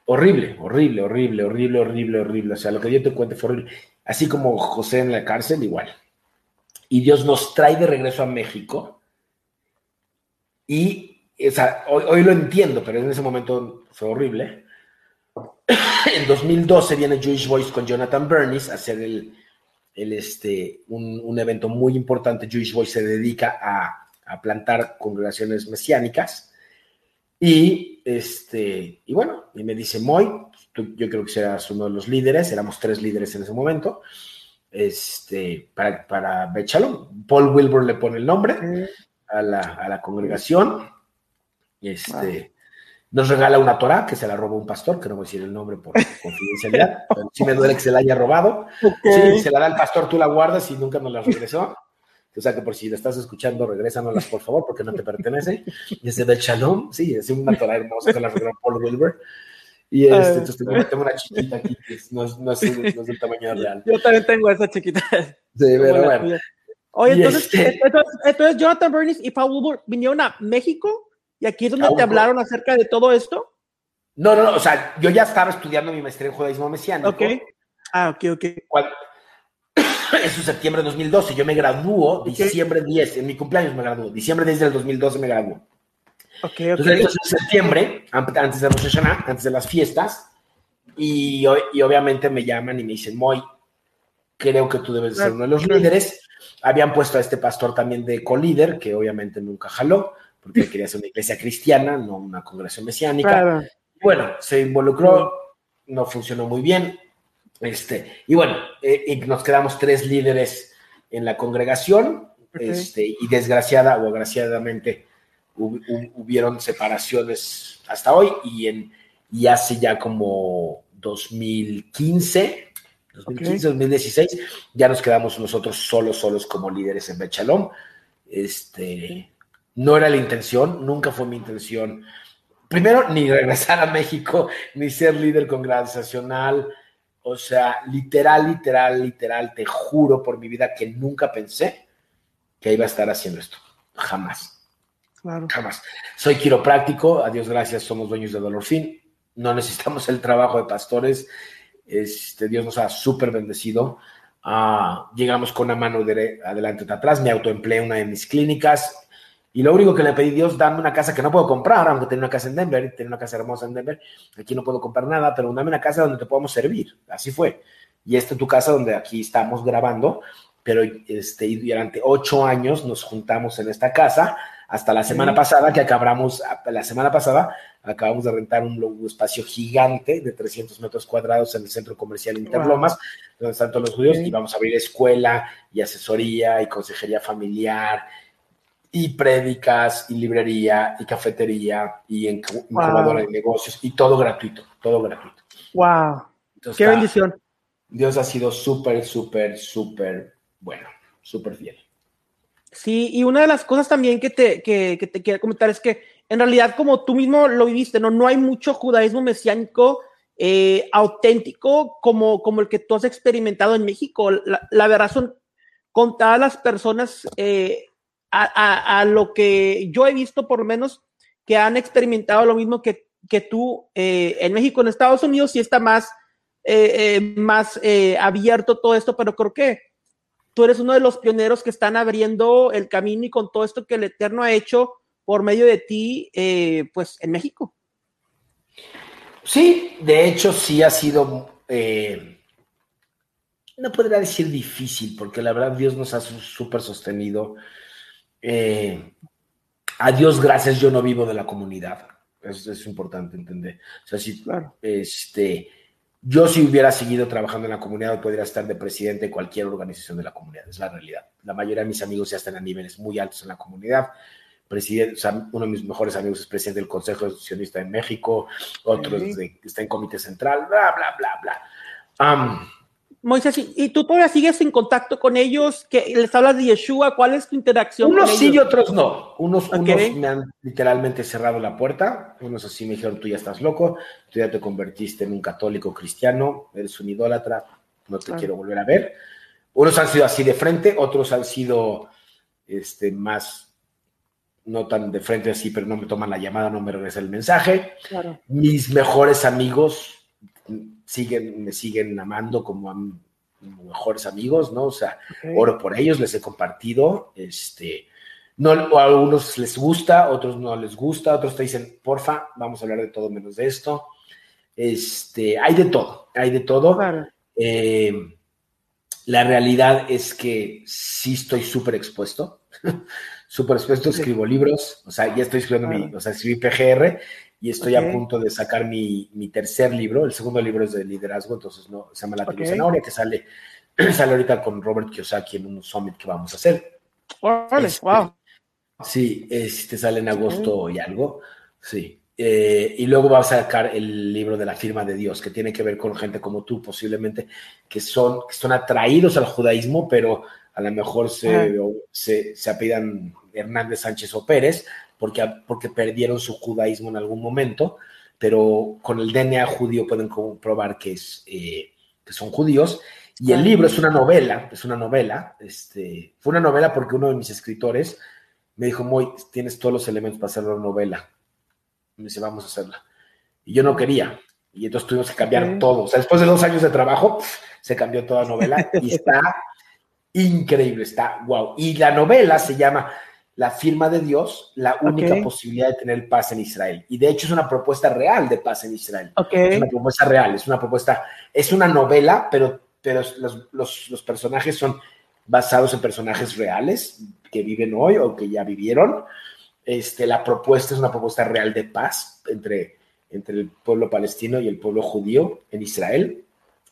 Horrible, horrible, horrible, horrible, horrible, horrible. O sea, lo que yo te cuente fue horrible así como José en la cárcel, igual. Y Dios nos trae de regreso a México. Y, o sea, hoy, lo entiendo, pero en ese momento fue horrible. <coughs> en 2012 viene Jewish Voice con Jonathan Bernis a hacer el, este, un, evento muy importante. Jewish Voice se dedica a, plantar congregaciones mesiánicas. Y, este, y bueno, y me dice, Moy, yo creo que serás uno de los líderes, éramos tres líderes en ese momento, este, para, para Bechalom. Paul Wilbur le pone el nombre a la, a la congregación. Este, Nos regala una Torah que se la robó un pastor, que no voy a decir el nombre por <laughs> confidencialidad, pero sí me duele que se la haya robado. Sí, se la da el pastor, tú la guardas y nunca nos la regresó. O sea que por si la estás escuchando, regrésanoslas por favor, porque no te pertenece. Y ese de Shalom, sí, es una Torah hermosa que la regaló Paul. Y este, entonces tengo, una chiquita aquí que no es, no, es, del tamaño real. Yo también tengo esa chiquita. Sí, pero bueno. Oye, entonces, este entonces, Jonathan Bernis y Paul Wilbur vinieron a México y aquí es donde te hablaron acerca de todo esto. No, no, no, o sea, yo ya estaba estudiando mi maestría en judaísmo mesiánico. Ok. Ah, ok, ok. Eso es septiembre de 2012. Yo me graduó diciembre 10, en mi cumpleaños me graduó. Diciembre 10 del 2012 me graduó. Entonces, en septiembre, antes de Rosh antes de las fiestas, y, y, obviamente me llaman y me dicen, Moy, creo que tú debes ser uno de los líderes. Habían puesto a este pastor también de colíder, que obviamente nunca jaló, porque quería ser una iglesia cristiana, no una congregación mesiánica. Bueno, se involucró, no funcionó muy bien. Este, y bueno, eh, y nos quedamos tres líderes en la congregación, este, y desgraciada o agraciadamente hubieron separaciones hasta hoy y, en, y hace ya como 2015, 2015, 2016, ya nos quedamos nosotros solos, solos como líderes en Bechalom. Este, no era la intención, nunca fue mi intención. Primero, ni regresar a México, ni ser líder congregacional. O sea, literal, literal, literal, te juro por mi vida que nunca pensé que iba a estar haciendo esto. Jamás. Jamás. Soy quiropráctico, a Dios gracias, somos dueños de Dolor Fin. No necesitamos el trabajo de pastores. Este, Dios nos ha súper bendecido. Ah, llegamos con una mano de adelante y atrás. Me autoempleé una de mis clínicas. Y lo único que le pedí a Dios, dame una casa que no puedo comprar, aunque tengo una casa en Denver, tengo una casa hermosa en Denver. Aquí no puedo comprar nada, pero dame una casa donde te podamos servir. Así fue. Y esta es tu casa donde aquí estamos grabando. Pero este, durante ocho años nos juntamos en esta casa hasta la semana pasada que acabamos, la semana pasada acabamos de rentar un, espacio gigante de 300 metros cuadrados en el centro comercial Interlomas, donde están todos los judíos, y vamos a abrir escuela y asesoría y consejería familiar y prédicas y librería y cafetería y incubadora de negocios y todo gratuito, todo gratuito. Wow. Qué bendición. Dios ha sido súper, súper, súper bueno, súper fiel. Sí, y una de las cosas también que te, que, te quiero comentar es que en realidad, como tú mismo lo viviste, no, no hay mucho judaísmo mesiánico eh, auténtico como, como el que tú has experimentado en México. La, verdad son contadas las personas eh, a, lo que yo he visto, por lo menos, que han experimentado lo mismo que, que tú eh, en México, en Estados Unidos, sí está más, más abierto todo esto, pero creo que tú eres uno de los pioneros que están abriendo el camino y con todo esto que el Eterno ha hecho por medio de ti, pues en México. Sí, de hecho sí ha sido, eh, no podría decir difícil, porque la verdad Dios nos ha súper sostenido. Eh, a Dios gracias, yo no vivo de la comunidad. Eso es importante entender. O sea, si este, yo si hubiera seguido trabajando en la comunidad, podría estar de presidente de cualquier organización de la comunidad. Es la realidad. La mayoría de mis amigos ya están a niveles muy altos en la comunidad presidente, o sea, uno de mis mejores amigos es presidente del Consejo Sionista de México, otro está en Comité Central, bla, bla, bla, bla. Moisés, ¿y tú todavía sigues en contacto con ellos? que ¿Les hablas de Yeshua? ¿Cuál es tu interacción unos sí y otros no. Unos, me han literalmente cerrado la puerta. Unos así me dijeron, tú ya estás loco, tú ya te convertiste en un católico cristiano, eres un idólatra, no te quiero volver a ver. Unos han sido así de frente, otros han sido este, más no tan de frente así, pero no me toman la llamada, no me regresa el mensaje. Mis mejores amigos siguen, me siguen amando como a mejores amigos, ¿no? O sea, oro por ellos, les he compartido, este, no, a algunos les gusta, otros no les gusta, otros te dicen, porfa, vamos a hablar de todo menos de esto. Este, hay de todo, hay de todo. Eh, la realidad es que sí estoy súper expuesto. <laughs> súper expuesto, escribo libros, o sea, ya estoy escribiendo mi, o sea, escribí PGR y estoy a punto de sacar mi, mi, tercer libro, el segundo libro es de liderazgo, entonces no, se llama La okay. Zanahoria, que sale, <clears throat> sale ahorita con Robert Kiyosaki en un summit que vamos a hacer. Vale, este, wow. Sí, este sale en agosto y algo, sí. Eh, y luego va a sacar el libro de la firma de Dios, que tiene que ver con gente como tú, posiblemente, que son, que son atraídos al judaísmo, pero a lo mejor se, se, se apellidan Hernández Sánchez o Pérez, porque, porque perdieron su judaísmo en algún momento, pero con el DNA judío pueden comprobar que, es, eh, que son judíos. Y el libro es una novela, es una novela. Este, fue una novela porque uno de mis escritores me dijo, Muy, tienes todos los elementos para hacer una novela. me dice, vamos a hacerla. Y yo no quería. Y entonces tuvimos que cambiar todo. O sea, después de dos años de trabajo, se cambió toda la novela y <laughs> está increíble, está wow. Y la novela se llama La firma de Dios, la única posibilidad de tener paz en Israel. Y de hecho es una propuesta real de paz en Israel. Es una propuesta real, es una propuesta, es una novela, pero, pero los, personajes son basados en personajes reales que viven hoy o que ya vivieron. Este, la propuesta es una propuesta real de paz entre, entre el pueblo palestino y el pueblo judío en Israel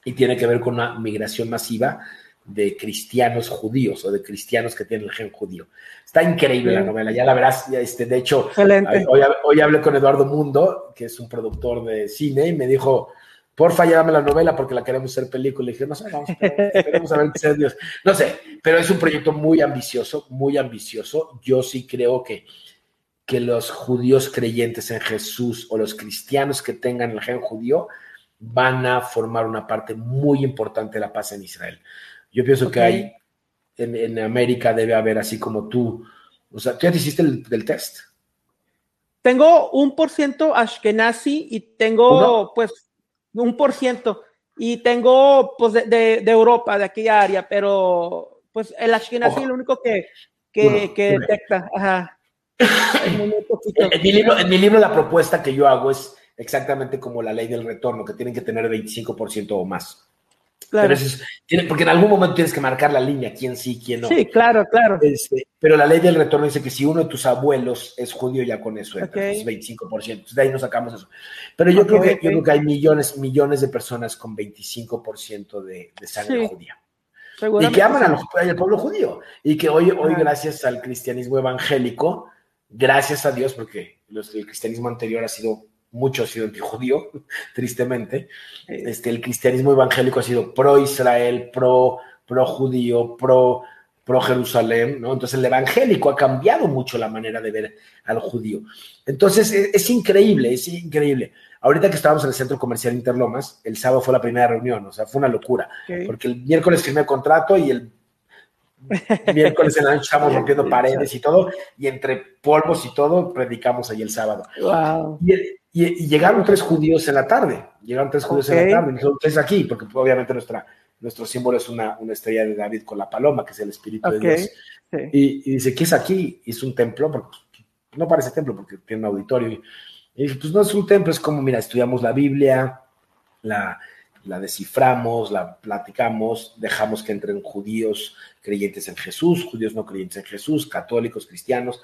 y tiene que ver con una migración masiva de cristianos judíos o de cristianos que tienen el gen judío. Está increíble la novela, ya la verás. Este, de hecho, hoy, hablé con Eduardo Mundo, que es un productor de cine, y me dijo, porfa, llévame la novela porque la queremos hacer película. Y dije, no sé, vamos, a ver qué Dios. No sé, pero es un proyecto muy ambicioso, muy ambicioso. Yo sí creo que, que los judíos creyentes en Jesús o los cristianos que tengan el gen judío van a formar una parte muy importante de la paz en Israel. Yo pienso que hay, en, América debe haber así como tú, o sea, ¿tú ya te hiciste el, del test? Tengo un por ciento Ashkenazi y tengo pues un por ciento y tengo pues de, de, Europa, de aquella área, pero pues el Ashkenazi es lo único que, que, que detecta. Ajá. en, mi libro, en mi libro la propuesta que yo hago es exactamente como la ley del retorno, que tienen que tener 25% o más. Claro. Pero porque en algún momento tienes que marcar la línea, quién sí, quién no. Sí, claro, claro. Este, pero la ley del retorno dice que si uno de tus abuelos es judío, ya con eso es 25%. de ahí nos sacamos eso. Pero yo, creo que, yo creo que hay millones, millones de personas con 25% de, de sangre judía. Y que aman al pueblo judío. Y que hoy, hoy gracias al cristianismo evangélico, gracias a Dios, porque el cristianismo anterior ha sido mucho ha sido antijudío, <laughs> tristemente. Este, el cristianismo evangélico ha sido pro-Israel, pro, pro-judío, pro, pro Jerusalén, ¿no? Entonces el evangélico ha cambiado mucho la manera de ver al judío. Entonces es, increíble, es increíble. Ahorita que estábamos en el centro comercial Interlomas, el sábado fue la primera reunión, o sea, fue una locura, porque el miércoles firmé el contrato y el <laughs> miércoles en la noche estábamos rompiendo paredes y todo, y entre polvos y todo, predicamos ahí el sábado. Y, llegaron tres judíos en la tarde, llegaron tres judíos en la tarde, y aquí, porque obviamente nuestra, nuestro símbolo es una, una, estrella de David con la paloma, que es el Espíritu de Dios. Y, dice, ¿qué es aquí? es un templo, porque no parece templo porque tiene un auditorio. Y, dice, pues no es un templo, es como, mira, estudiamos la Biblia, la, la desciframos, la platicamos, dejamos que entren judíos creyentes en Jesús, judíos no creyentes en Jesús, católicos, cristianos,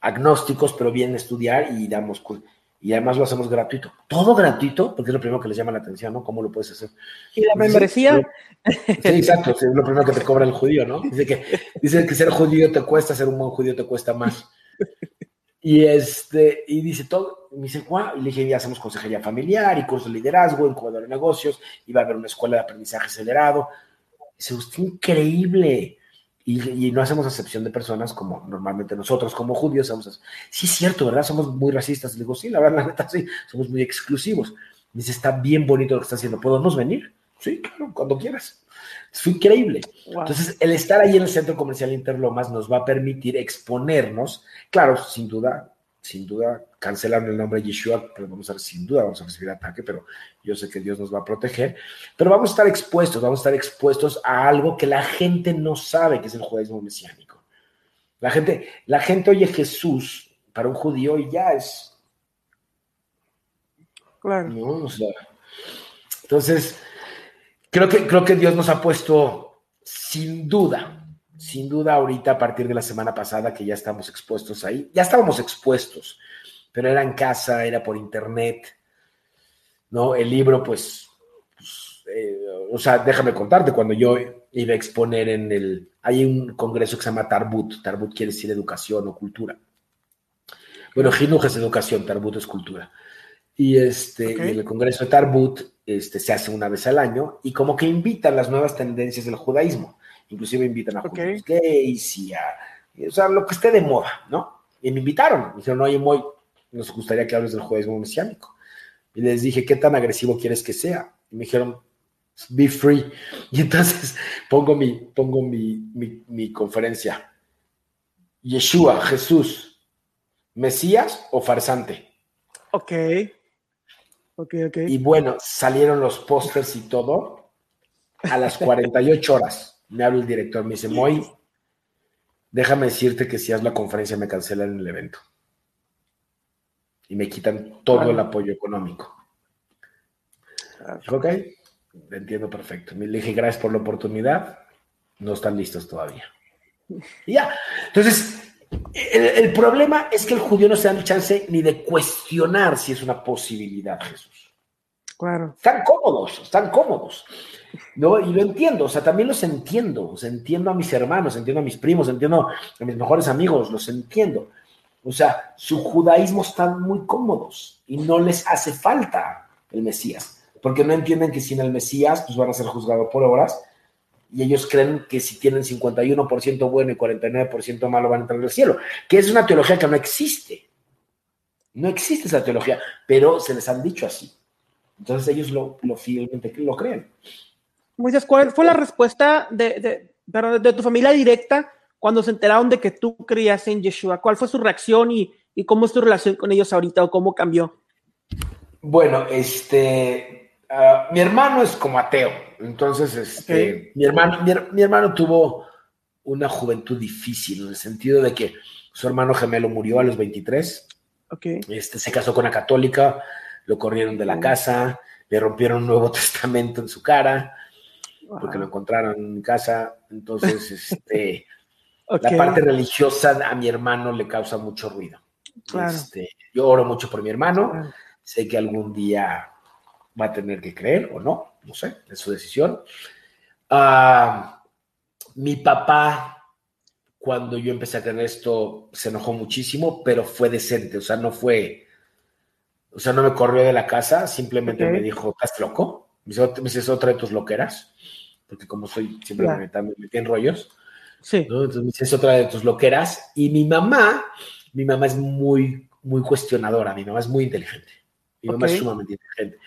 agnósticos, pero vienen a estudiar y damos y además lo hacemos gratuito. Todo gratuito, porque es lo primero que les llama la atención, ¿no? ¿Cómo lo puedes hacer? ¿Y la membresía? Sí, exacto, es lo primero que te cobra el judío, ¿no? Dice que, dice que ser judío te cuesta, ser un buen judío te cuesta más. Y, este, y dice todo, me dice, guau, y le dije, ya hacemos consejería familiar y curso de liderazgo, incubador de negocios, y va a haber una escuela de aprendizaje acelerado. Dice, usted increíble. Y, no hacemos excepción de personas como normalmente nosotros como judíos somos. Sí, es cierto, ¿verdad? Somos muy racistas. Le digo, sí, la verdad, la neta, sí, somos muy exclusivos. Dice, está bien bonito lo que está haciendo. ¿Podemos venir? Sí, claro, cuando quieras. Fue increíble. Entonces, el estar ahí en el centro comercial Interlomas nos va a permitir exponernos, claro, sin duda, sin duda, cancelaron el nombre de Yeshua, pero vamos a ver, sin duda vamos a recibir ataque, pero yo sé que Dios nos va a proteger. Pero vamos a estar expuestos, vamos a estar expuestos a algo que la gente no sabe que es el judaísmo mesiánico. La gente, la gente oye Jesús para un judío y ya es. Claro. entonces, creo que, creo que Dios nos ha puesto sin duda sin duda ahorita a partir de la semana pasada que ya estamos expuestos ahí, ya estábamos expuestos, pero era en casa, era por internet, ¿no? El libro, pues, pues eh, o sea, déjame contarte, cuando yo iba a exponer en el, hay un congreso que se llama Tarbut, Tarbut quiere decir educación o cultura. Bueno, Jinuj es educación, Tarbut es cultura. Y este, en el congreso de Tarbut este, se hace una vez al año y como que invitan las nuevas tendencias del judaísmo inclusive invitan a okay. gays y a, o sea, lo que esté de moda, ¿no? Y me invitaron, me dijeron, oye, Moy, nos gustaría que hables del judaísmo mesiánico. Y les dije, ¿qué tan agresivo quieres que sea? Y me dijeron, be free. Y entonces <laughs> pongo mi, pongo mi, mi, conferencia. Yeshua, Jesús, Mesías o farsante. Ok. Ok, ok. Y bueno, salieron los pósters y todo a las 48 horas me habla el director, me dice, Moy, déjame decirte que si haz la conferencia me cancelan el evento. Y me quitan todo el apoyo económico. ok, entiendo perfecto. Le dije, gracias por la oportunidad. No están listos todavía. Y ya. Entonces, el, problema es que el judío no se da chance ni de cuestionar si es una posibilidad, Jesús. Claro. Están cómodos, están cómodos. ¿no? Y lo entiendo, o sea, también los entiendo, o entiendo a mis hermanos, entiendo a mis primos, entiendo a mis mejores amigos, los entiendo. O sea, su judaísmo están muy cómodos y no les hace falta el Mesías, porque no entienden que sin el Mesías pues van a ser juzgados por obras y ellos creen que si tienen 51% bueno y 49% malo van a entrar al cielo, que es una teología que no existe. No existe esa teología, pero se les han dicho así. Entonces ellos lo, lo fielmente lo creen. Moisés, ¿cuál fue la respuesta de, de, de, tu familia directa cuando se enteraron de que tú creías en Yeshua? ¿Cuál fue su reacción y, y cómo es tu relación con ellos ahorita o cómo cambió? Bueno, este, ah, mi hermano es como ateo, entonces, este, mi, hermano, mi, hermano tuvo una juventud difícil en el sentido de que su hermano gemelo murió a los 23. Okay. Este, se casó con una católica, lo corrieron de la casa, le rompieron un Nuevo <laughs> Testamento en su cara, porque lo encontraron en casa. Entonces, este, <laughs> la parte religiosa a mi hermano le causa mucho ruido. Este, yo oro mucho por mi hermano. Sé que algún día va a tener que creer o no, no sé, es su decisión. Ah, mi papá, cuando yo empecé a tener esto, se enojó muchísimo, pero fue decente, o sea, no fue, O sea, no me corrió de la casa, simplemente me dijo, ¿estás loco? Me dice, ¿es otra de tus loqueras? Porque como soy, siempre me, metí en rollos. Sí. Entonces me dice, es otra de tus loqueras. Y mi mamá, mi mamá es muy, muy cuestionadora, mi mamá es muy inteligente. Mi mamá es sumamente inteligente.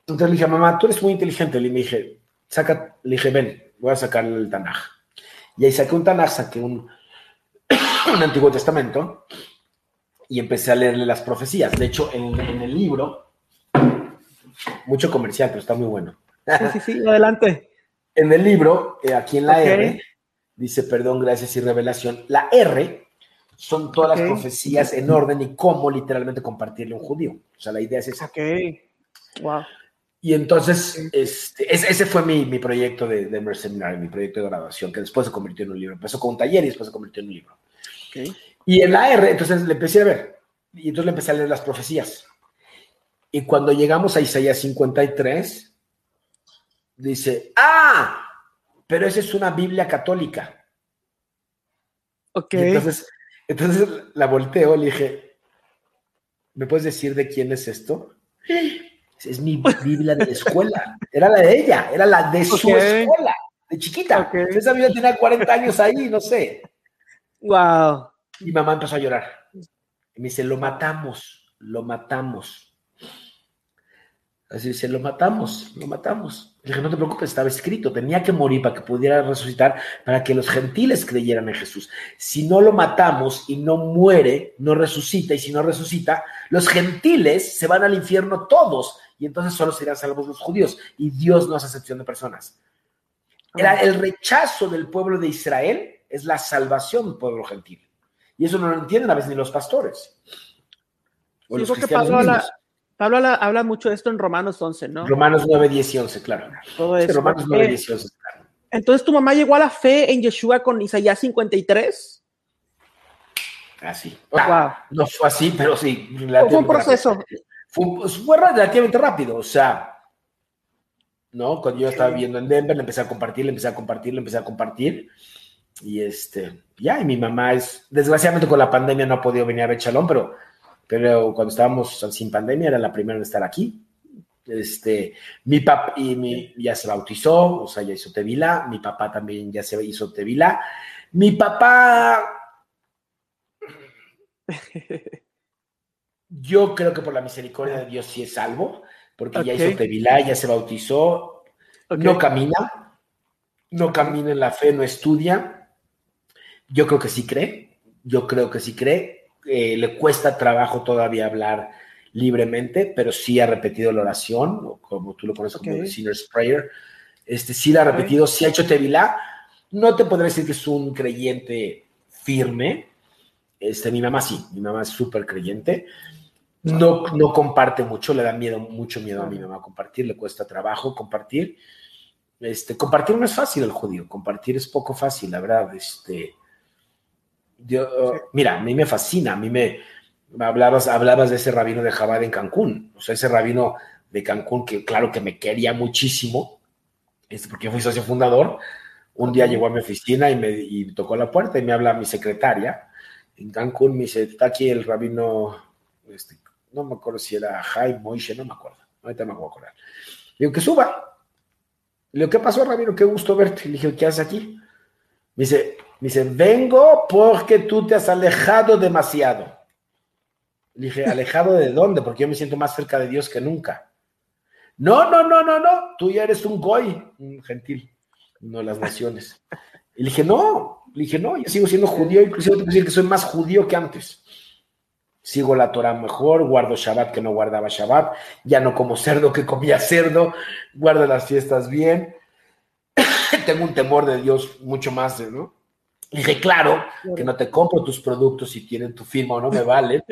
Entonces le dije, mamá, tú eres muy inteligente. Le dije, saca, le dije, ven, voy a sacar el Tanaj. Y ahí saqué un Tanaj, saqué un, <coughs> un Antiguo Testamento y empecé a leerle las profecías. De hecho, en, el libro, mucho comercial, pero está muy bueno. Sí, sí, sí, adelante. <laughs> En el libro, eh, aquí en la R, dice perdón, gracias y revelación. La R son todas las profecías en orden y cómo literalmente compartirle a un judío. O sea, la idea es esa. Ok. Wow. Y entonces, este, ese fue mi, mi proyecto de, de Mercenary, mi proyecto de graduación, que después se convirtió en un libro. Empezó con un taller y después se convirtió en un libro. Okay. Y en la R, entonces le empecé a ver. Y entonces le empecé a leer las profecías. Y cuando llegamos a Isaías 53, dice, ah, pero esa es una Biblia católica. Ok. entonces, entonces la volteo y le dije, ¿me puedes decir de quién es esto? Es mi Biblia de la escuela. <laughs> Era la de ella, era la de su escuela, de chiquita. Esa Biblia tenía 40 años ahí, no sé. Wow. Mi mamá empezó a llorar. Y me dice, lo matamos, lo matamos. Así dice, lo matamos, lo matamos. Le dije, no te preocupes, estaba escrito, tenía que morir para que pudiera resucitar, para que los gentiles creyeran en Jesús. Si no lo matamos y no muere, no resucita, y si no resucita, los gentiles se van al infierno todos, y entonces solo serán salvos los judíos, y Dios no hace excepción de personas. Era el rechazo del pueblo de Israel, es la salvación del pueblo gentil. Y eso no lo entienden a veces ni los pastores. O los Pablo, habla, Pablo habla, mucho de esto en Romanos 11, ¿no? Romanos 9, 10 y 11, claro. Todo eso. Romanos 9, 10 y 11, claro. Entonces, ¿tu mamá llegó a la fe en Yeshua con Isaías 53? Así. Ah, No fue así, pero sí. Fue un proceso. Fue, fue, relativamente rápido, o sea, ¿no? Cuando yo estaba viviendo en Denver, le empecé a compartir, le empecé a compartir, le empecé a compartir. Y este, ya, y mi mamá es, desgraciadamente con la pandemia no ha podido venir a ver Chalón, pero, pero cuando estábamos sin pandemia era la primera en estar aquí. Este, mi papá y mi, ya se bautizó, o sea, ya hizo Tevila, mi papá también ya se hizo Tevila. Mi papá, yo creo que por la misericordia de Dios sí es salvo, porque ya hizo Tevila, ya se bautizó, no camina, no camina en la fe, no estudia yo creo que sí cree, yo creo que sí cree. Eh, le cuesta trabajo todavía hablar libremente, pero sí ha repetido la oración, o como tú lo conoces como el Sinner's Prayer. Este, sí la ha repetido, sí ha hecho Tevilá. No te podré decir que es un creyente firme. Este, mi mamá sí, mi mamá es súper creyente. No, no comparte mucho, le da miedo, mucho miedo a mi mamá compartir, le cuesta trabajo compartir. Este, compartir no es fácil el judío, compartir es poco fácil, la verdad. Este, Mira, a mí me fascina, a mí me hablabas, hablabas de ese rabino de Jabad en Cancún, o sea, ese rabino de Cancún que claro que me quería muchísimo, este, porque fui socio fundador, un día llegó a mi oficina y me tocó la puerta y me habla mi secretaria en Cancún, me dice, está aquí el rabino, este, no me acuerdo si era Jaime Moishe, no me acuerdo, ahorita me voy a acordar. Le digo, que suba. Le digo, ¿qué pasó, rabino? Qué gusto verte. Le dije, ¿qué haces aquí? Me dice, me dice, vengo porque tú te has alejado demasiado. Le dije, ¿alejado de dónde? Porque yo me siento más cerca de Dios que nunca. No, no, no, no, no, tú ya eres un goy, un gentil, no las naciones. Y le dije, no, le dije, no, yo sigo siendo judío, inclusive te puedo decir que soy más judío que antes. Sigo la Torah mejor, guardo Shabbat que no guardaba Shabbat, ya no como cerdo que comía cerdo, guardo las fiestas bien. <coughs> Tengo un temor de Dios mucho más, ¿no? Dije, claro, que no te compro tus productos si tienen tu firma o no me valen.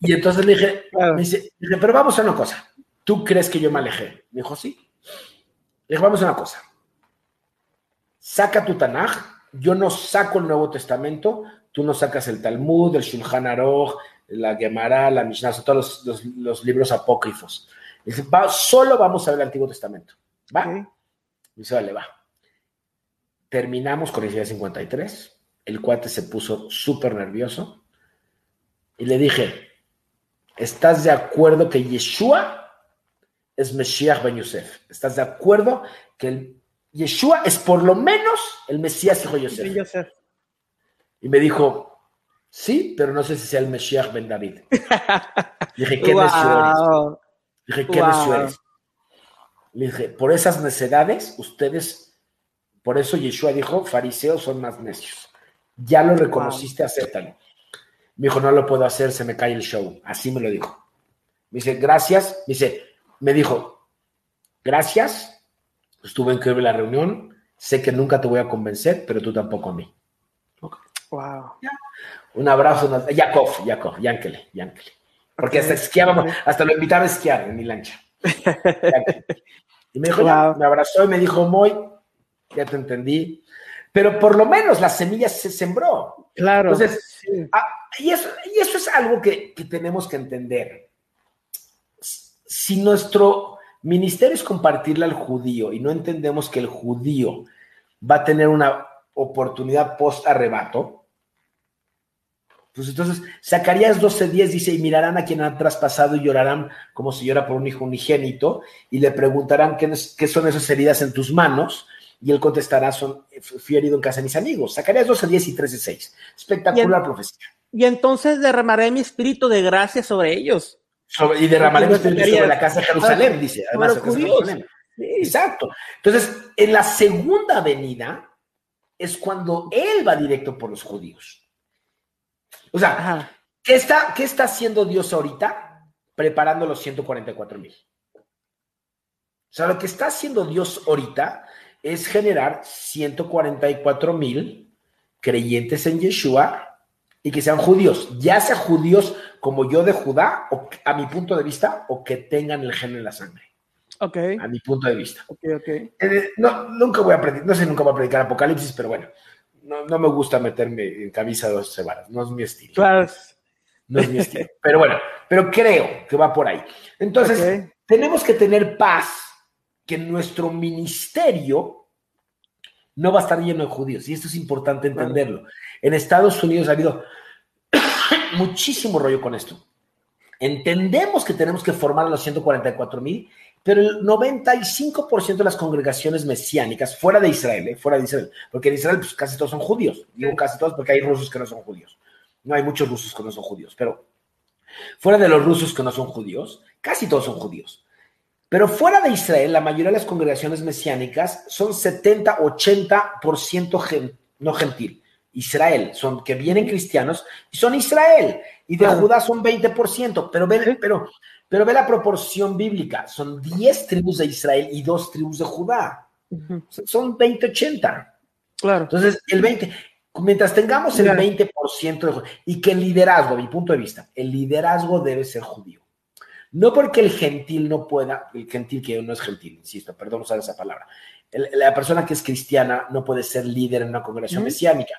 Y entonces le dije, me dice, pero vamos a una cosa. ¿Tú crees que yo me alejé? Me dijo, sí. Le dije, vamos a una cosa. Saca tu Tanaj. Yo no saco el Nuevo Testamento. Tú no sacas el Talmud, el Shulchan Aruch, la Gemara, la Mishnah, todos los, libros apócrifos. Dice, va, solo vamos a ver el Antiguo Testamento. ¿Va? Y dice, vale, va. Terminamos con el 53. El cuate se puso súper nervioso. Y le dije, ¿estás de acuerdo que Yeshua es Mesías Ben Yosef? ¿Estás de acuerdo que el Yeshua es por lo menos el Mesías hijo de Yosef? Y me dijo, sí, pero no sé si sea el Mesías Ben David. <laughs> dije, ¿qué wow. eres? Dije, ¿qué wow. eres? Le dije, por esas necedades, ustedes, por eso Yeshua dijo, fariseos son más necios. Ya lo reconociste, acéptalo. Me dijo, no lo puedo hacer, se me cae el show. Así me lo dijo. Me dice, gracias. Me dice, me dijo, gracias. Estuve increíble la reunión. Sé que nunca te voy a convencer, pero tú tampoco a mí. Okay. Wow. Un abrazo. Una... Yakov, Yakov, Yankele, Yankele. Porque okay. hasta esquiábamos, hasta lo invitaba a esquiar en mi lancha. <laughs> y me dijo, wow. me abrazó y me dijo, Moy, ya te entendí. Pero por lo menos la semilla se sembró. Claro. Entonces, sí. y, eso, y eso es algo que, que tenemos que entender. Si nuestro ministerio es compartirle al judío y no entendemos que el judío va a tener una oportunidad post arrebato, pues entonces, Zacarías 12:10 dice, y mirarán a quien han traspasado y llorarán como si llora por un hijo unigénito, y le preguntarán qué, qué son esas heridas en tus manos, y él contestará, son, fui herido en casa de mis amigos. Zacarías 12:10 y 13:6. Espectacular y en, profecía. Y entonces derramaré mi espíritu de gracia sobre ellos. Sobre, y derramaré mi espíritu sobre la casa de Jerusalén, dice. Además, los judíos. Sí. Exacto. Entonces, en la segunda venida es cuando él va directo por los judíos. O sea, ¿qué está, ¿qué está haciendo Dios ahorita? Preparando los 144 mil. O sea, lo que está haciendo Dios ahorita es generar 144 mil creyentes en Yeshua y que sean judíos, ya sea judíos como yo de Judá, o, a mi punto de vista, o que tengan el gen en la sangre. Ok. A mi punto de vista. Ok, ok. Eh, no, nunca voy a predicar, no sé, nunca voy a predicar Apocalipsis, pero bueno, no, no, me gusta meterme en camisa de dos varas, no es mi estilo. Claro. No es mi estilo. Pero bueno, pero creo que va por ahí. Entonces, okay. tenemos que tener paz que nuestro ministerio no va a estar lleno de judíos. Y esto es importante entenderlo. Claro. En Estados Unidos ha habido <coughs> muchísimo rollo con esto. Entendemos que tenemos que formar a los 144 mil pero el 95% de las congregaciones mesiánicas fuera de Israel, ¿eh? fuera de Israel, porque en Israel pues, casi todos son judíos, digo casi todos porque hay rusos que no son judíos, no hay muchos rusos que no son judíos, pero fuera de los rusos que no son judíos, casi todos son judíos. Pero fuera de Israel, la mayoría de las congregaciones mesiánicas son 70, 80% gen, no gentil. Israel, son que vienen cristianos y son Israel. Y de Judá son 20%, pero, ven, pero pero ve la proporción bíblica, son 10 tribus de Israel y 2 tribus de Judá. Uh -huh. Son 20-80. Claro. Entonces, el 20, mientras tengamos el 20% de y que el liderazgo, a mi punto de vista, el liderazgo debe ser judío. No porque el gentil no pueda, el gentil que no es gentil, insisto, perdón usar esa palabra. La persona que es cristiana no puede ser líder en una congregación mesiánica.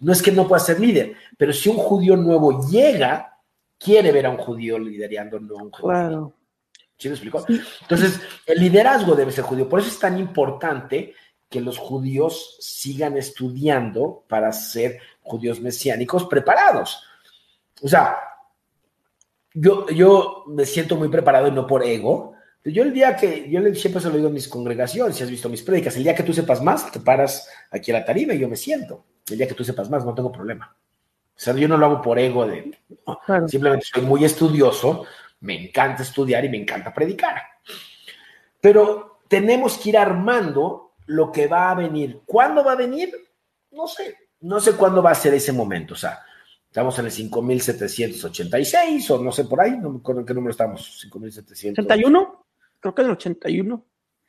No es que no pueda ser líder, pero si un judío nuevo llega, quiere ver a un judío liderando, no a un judío. Claro. ¿Sí me explicó? Entonces, el liderazgo debe ser judío. Por eso es tan importante que los judíos sigan estudiando para ser judíos mesiánicos preparados. O sea, yo, yo me siento muy preparado y no por ego. Yo el día que, yo siempre se lo digo a mis congregaciones, si has visto mis prédicas, el día que tú sepas más, te paras aquí a la tarima y yo me siento. El día que tú sepas más, no tengo problema. O sea, yo no lo hago por ego de... No, claro. Simplemente soy muy estudioso, me encanta estudiar y me encanta predicar. Pero tenemos que ir armando lo que va a venir. ¿Cuándo va a venir? No sé. No sé cuándo va a ser ese momento. O sea, estamos en el 5786 o no sé por ahí. No me acuerdo en qué número estamos. 5700. ¿81? Creo que es el 81.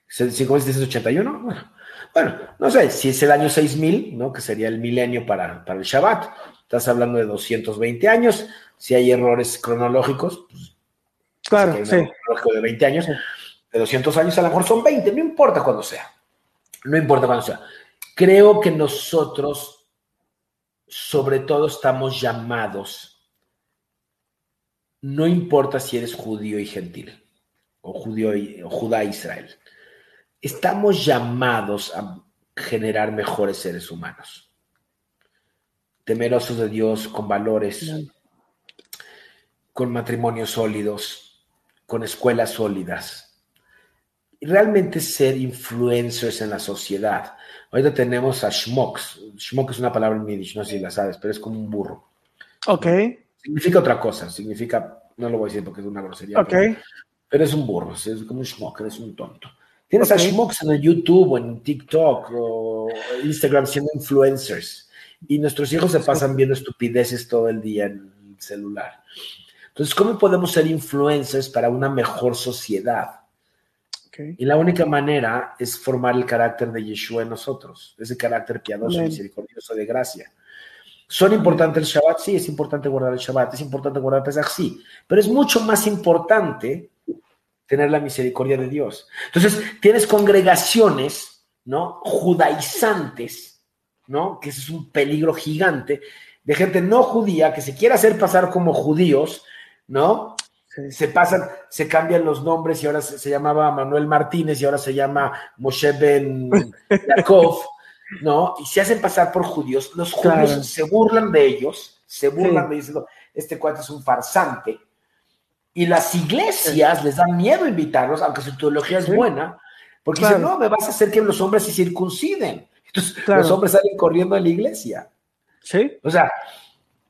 ¿5781? Bueno, bueno, no sé, si es el año 6000, ¿no? Que sería el milenio para, para el Shabbat estás hablando de 220 años, si hay errores cronológicos, pues, claro, sí. cronológico de 20 años, de 200 años a lo mejor son 20, no importa cuándo sea, no importa cuándo sea. Creo que nosotros, sobre todo, estamos llamados, no importa si eres judío y gentil, o judío y, o judá Israel, estamos llamados a generar mejores seres humanos temerosos de Dios, con valores, con matrimonios sólidos, con escuelas sólidas. Realmente ser influencers en la sociedad. Ahorita tenemos a schmucks. Schmuck es una palabra en yiddish, no sé si la sabes, pero es como un burro. Ok. Significa otra cosa, significa, no lo voy a decir porque es una grosería. Ok. Pero, es un burro, es como un schmuck, es un tonto. Tienes a schmucks en el YouTube o en TikTok o Instagram siendo influencers. Y nuestros hijos se pasan viendo estupideces todo el día en el celular. Entonces, ¿cómo podemos ser influencers para una mejor sociedad? Y la única manera es formar el carácter de Yeshua en nosotros, ese carácter piadoso, misericordioso, de gracia. ¿Son importantes el Shabbat? Sí, es importante guardar el Shabbat, es importante guardar el Pesach, sí, pero es mucho más importante tener la misericordia de Dios. Entonces, tienes congregaciones, ¿no? Judaizantes, ¿no? Que ese es un peligro gigante de gente no judía que se quiere hacer pasar como judíos, ¿no? Se pasan, se cambian los nombres y ahora se, llamaba Manuel Martínez y ahora se llama Moshe Ben <laughs> Yaakov, ¿no? Y se hacen pasar por judíos. Los judíos se burlan de ellos, se burlan de ellos, este cuate es un farsante. Y las iglesias les dan miedo invitarlos, aunque su teología es buena, porque dicen, no, me vas a hacer que los hombres se circunciden. Entonces, los hombres salen corriendo a la iglesia. Sí. O sea,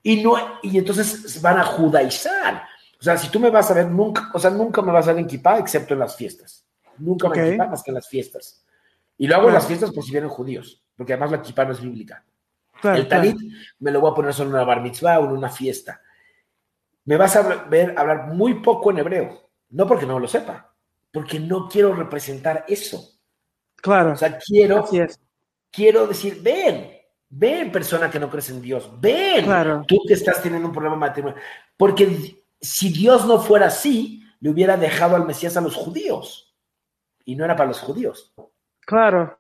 y, no, y entonces van a judaizar. O sea, si tú me vas a ver, nunca, o sea, nunca me vas a ver en kippah excepto en las fiestas. Nunca me en más que en las fiestas. Y luego en las fiestas por si vienen judíos, porque además la kippah no es bíblica. el talit me lo voy a poner solo en una bar mitzvah o en una fiesta. Me vas a ver hablar muy poco en hebreo. No porque no lo sepa, porque no quiero representar eso. Claro. O sea, quiero, quiero decir, ven, ven persona que no crees en Dios, ven, claro. tú que estás teniendo un problema matrimonial. Porque si Dios no fuera así, le hubiera dejado al Mesías a los judíos. Y no era para los judíos. Claro.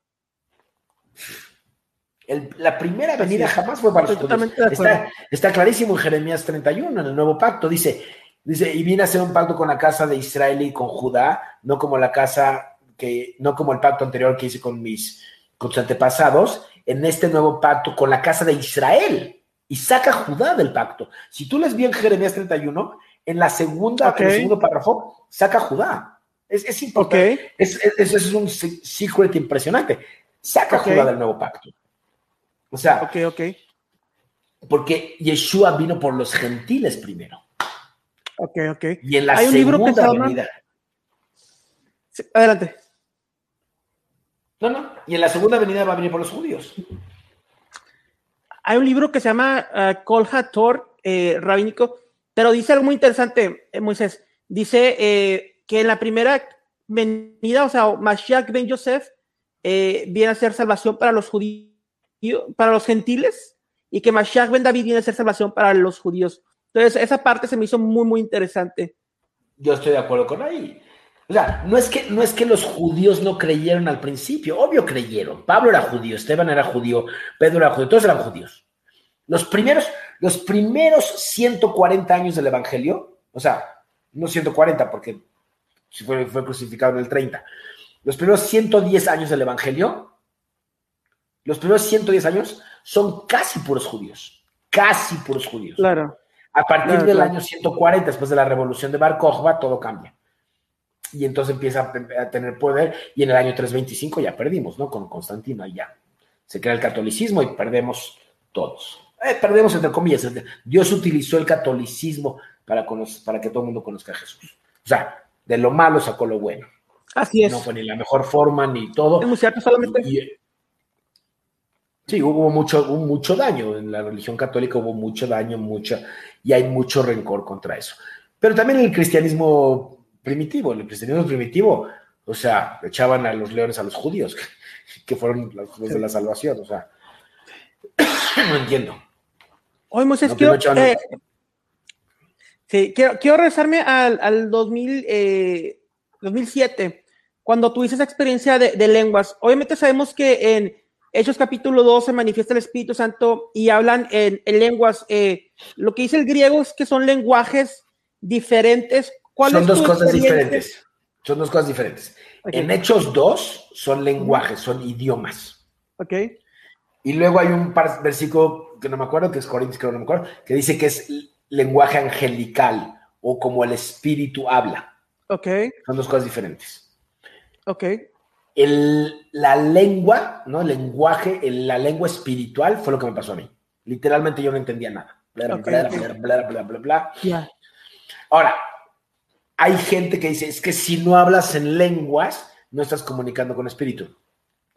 la primera venida jamás fue para los judíos. Está, está, clarísimo en Jeremías 31, en el nuevo pacto. Dice, dice, y viene a hacer un pacto con la casa de Israel y con Judá, no como la casa que, no como el pacto anterior que hice con mis, con sus antepasados, en este nuevo pacto con la casa de Israel. Y saca Judá del pacto. Si tú les bien Jeremías 31, en la segunda, en el segundo párrafo, saca Judá. Es, es importante. Es, es, es, un secret impresionante. Saca Judá del nuevo pacto. O sea, ok, ok. Porque Yeshua vino por los gentiles primero. Ok, ok. Y en la Hay un segunda libro que se venida. adelante. No, no. Y en la segunda venida va a venir por los judíos. Hay un libro que se llama uh, Kol Hator, eh, rabínico, pero dice algo muy interesante, eh, Moisés. Dice eh, que en la primera venida, o sea, Mashiach ben Yosef eh, viene a ser salvación para los judíos, para los gentiles, y que Mashiach ben David viene a ser salvación para los judíos. Entonces, esa parte se me hizo muy, muy interesante. Yo estoy de acuerdo con ahí. O sea, no es, que, no es que los judíos no creyeron al principio, obvio creyeron. Pablo era judío, Esteban era judío, Pedro era judío, todos eran judíos. Los primeros, los primeros 140 años del Evangelio, o sea, no 140 porque fue, fue crucificado en el 30, los primeros 110 años del Evangelio, los primeros 110 años son casi puros judíos, casi puros judíos. Claro. A partir del año 140, después de la revolución de Bar Kokhba, todo cambia. Y entonces empieza a tener poder, y en el año 325 ya perdimos, ¿no? Con Constantino, ahí ya se crea el catolicismo y perdemos todos. Eh, perdemos entre comillas. Dios utilizó el catolicismo para, para que todo el mundo conozca a Jesús. O sea, de lo malo sacó lo bueno. Así es. No fue ni la mejor forma ni todo. solamente. sí, hubo mucho, hubo mucho daño. En la religión católica hubo mucho daño, mucha, y hay mucho rencor contra eso. Pero también el cristianismo primitivo, el cristianismo primitivo, o sea, echaban a los leones a los judíos, <laughs> que fueron los de la salvación, o sea, <coughs> no entiendo. Hoy, Moisés, quiero, eh, sí, quiero, quiero, regresarme al, al 2000, 2007, eh, cuando tuviste esa experiencia de, de, lenguas. Obviamente sabemos que en Hechos capítulo 2 se manifiesta el Espíritu Santo y hablan en, en lenguas. Eh, lo que dice el griego es que son lenguajes diferentes. son dos cosas diferentes. Son dos cosas diferentes. En Hechos 2 son lenguajes, son idiomas. Ok. Y luego hay un versículo que no me acuerdo, que es Corintios, que no me acuerdo, que dice que es lenguaje angelical o como el espíritu habla. Ok. Son dos cosas diferentes. Ok. El, la lengua, ¿no? El lenguaje, la lengua espiritual fue lo que me pasó a mí. Literalmente yo no entendía nada. Bla, bla, bla, bla, bla, bla, Ahora, hay gente que dice, es que si no hablas en lenguas, no estás comunicando con espíritu.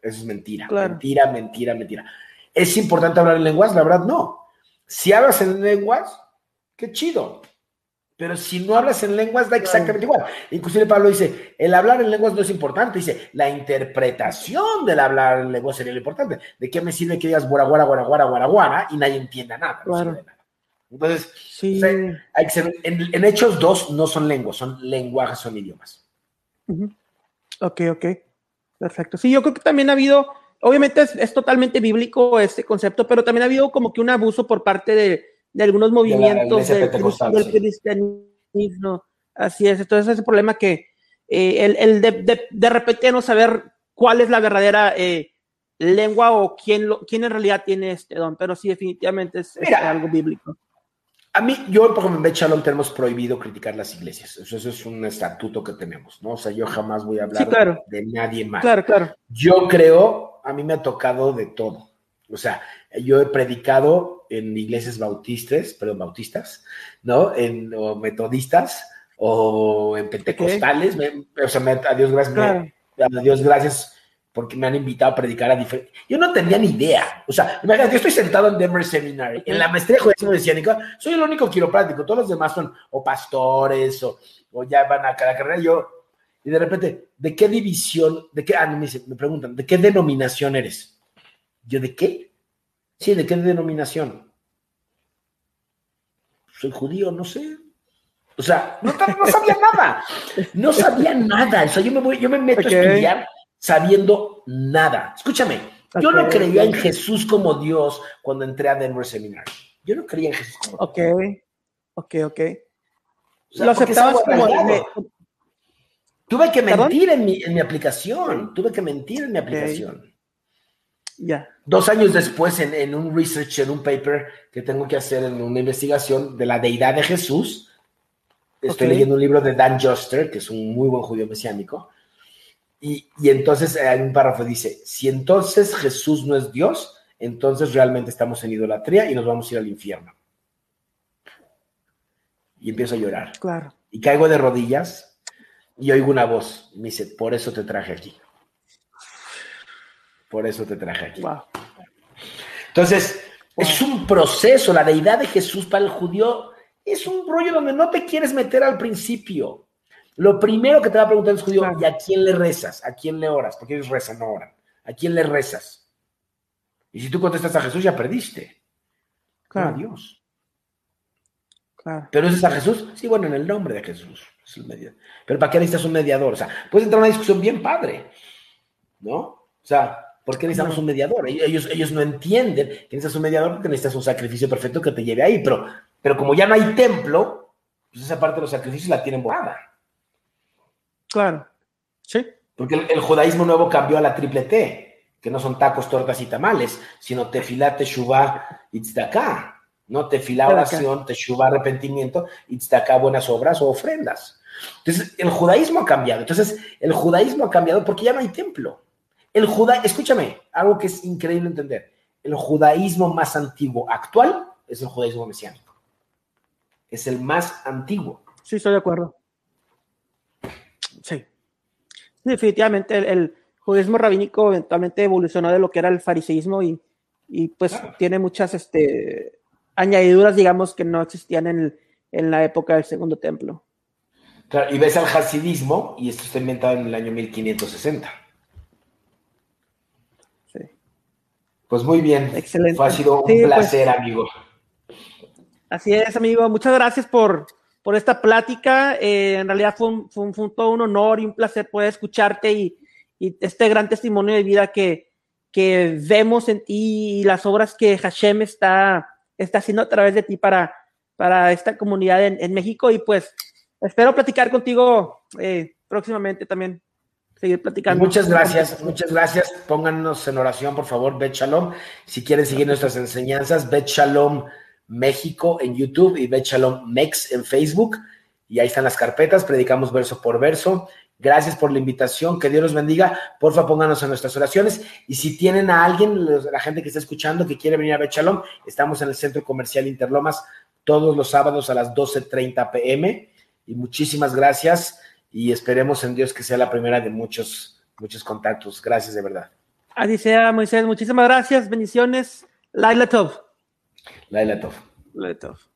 Eso es mentira. Mentira, mentira, mentira. ¿Es importante hablar en lenguas? La verdad, no. Si hablas en lenguas, qué chido. Pero si no hablas en lenguas, da exactamente igual. Inclusive Pablo dice, el hablar en lenguas no es importante. Dice, la interpretación del hablar en lenguas sería lo importante. ¿De qué me sirve que digas guaraguara, guaraguara, guaraguara y nadie entienda nada? Entonces, sí. hay que ser, en, Hechos dos no son lenguas, son lenguajes, son idiomas. Ok, ok. Perfecto. Sí, yo creo que también ha habido, obviamente es, totalmente bíblico este concepto, pero también ha habido como que un abuso por parte de, de algunos movimientos del, cristianismo. Así es, entonces ese problema que eh, el, el de, de, repente no saber cuál es la verdadera eh, lengua o quién, lo, quién en realidad tiene este don, pero sí definitivamente es, algo bíblico. A mí, yo, por ejemplo, en Bet Shalom tenemos prohibido criticar las iglesias. Eso, es un estatuto que tenemos, ¿no? O sea, yo jamás voy a hablar de nadie más. Claro, claro. Yo creo, a mí me ha tocado de todo. O sea, yo he predicado en iglesias bautistas, perdón, bautistas, ¿no? En, o metodistas o en pentecostales. o sea, me, a Dios gracias, a Dios gracias porque me han invitado a predicar a diferentes. Yo no tenía ni idea. O sea, imagínate, yo estoy sentado en Denver Seminary, en la maestría de judaísmo mesiánico, soy el único quiropráctico, todos los demás son o pastores o, o ya van a cada carrera. Yo, y de repente, ¿de qué división, de qué, ah, me, me preguntan, ¿de qué denominación eres? Yo, ¿de qué? Sí, ¿de qué denominación? Soy judío, no sé. O sea, no, sabía nada. <laughs> No sabía nada. O sea, yo me, voy, yo me meto a estudiar sabiendo nada. Escúchame, yo no creía en Jesús como Dios cuando entré a Denver Seminary. Yo no creía en Jesús como Ok, ok, ok. Lo aceptabas como... Tuve que mentir en mi, en mi, aplicación. Tuve que mentir en mi aplicación. Ya. Dos años después, en, en, un research, en un paper que tengo que hacer en una investigación de la deidad de Jesús, estoy leyendo un libro de Dan Joster, que es un muy buen judío mesiánico, y, y entonces hay un párrafo que dice, si entonces Jesús no es Dios, entonces realmente estamos en idolatría y nos vamos a ir al infierno. Y empiezo a llorar. Claro. Y caigo de rodillas y oigo una voz. Me dice, por eso te traje aquí. Por eso te traje aquí. Entonces, es un proceso. La deidad de Jesús para el judío es un rollo donde no te quieres meter al principio. Lo primero que te va a preguntar el judío, ¿y a quién le rezas? ¿A quién le oras? Porque ellos rezan, no oran. ¿A quién le rezas? Y si tú contestas a Jesús, ya perdiste. Claro. A Dios. Claro. Pero es a Jesús. Sí, bueno, en el nombre de Jesús. Pero ¿para qué necesitas un mediador? O sea, puedes entrar en una discusión bien padre, ¿no? O sea, ¿por qué necesitamos un mediador? Ellos, ellos no entienden que necesitas un mediador porque necesitas un sacrificio perfecto que te lleve ahí. Pero, pero como ya no hay templo, pues esa parte de los sacrificios la tienen borrada. Claro. Sí. Porque el, judaísmo nuevo cambió a la triple T, que no son tacos, tortas y tamales, sino tefilá, teshuvá y tzedakah. No tefilá, oración, teshuvá, arrepentimiento y tzedakah, buenas obras o ofrendas. Entonces, el judaísmo ha cambiado. Entonces, el judaísmo ha cambiado porque ya no hay templo. El judá, escúchame, algo que es increíble entender. El judaísmo más antiguo actual es el judaísmo mesiánico. Es el más antiguo. Sí, estoy de acuerdo. Sí. Definitivamente el, judaísmo rabínico eventualmente evolucionó de lo que era el fariseísmo y, pues tiene muchas este, añadiduras, digamos, que no existían en, en la época del segundo templo. Claro, y ves al hasidismo, y esto está inventado en el año 1560. Sí. Pues muy bien. Excelente. ha sido un pues. placer, amigo. Así es, amigo. Muchas gracias por, por esta plática. Eh, en realidad fue, un, fue, todo un honor y un placer poder escucharte y, este gran testimonio de vida que, que vemos en ti y las obras que Hashem está, está haciendo a través de ti para, para esta comunidad en, México. Y pues espero platicar contigo eh, próximamente también. Seguir platicando. Muchas gracias, muchas gracias. Pónganos en oración, por favor, Bet Shalom. Si quieren seguir nuestras enseñanzas, Bet Shalom México en YouTube y Bet Shalom Mex en Facebook. y ahí están las carpetas, predicamos verso por verso. Gracias por la invitación, que Dios los bendiga. Porfa, pónganos en nuestras oraciones. Y si tienen a alguien, la gente que está escuchando, que quiere venir a Bechalom, estamos en el Centro Comercial Interlomas todos los sábados a las 12.30 pm. Y muchísimas gracias y esperemos en Dios que sea la primera de muchos, muchos contactos. Gracias de verdad. Así sea, Moisés. Muchísimas gracias. Bendiciones. Laila Tov. Laila Tov. Laila Tov.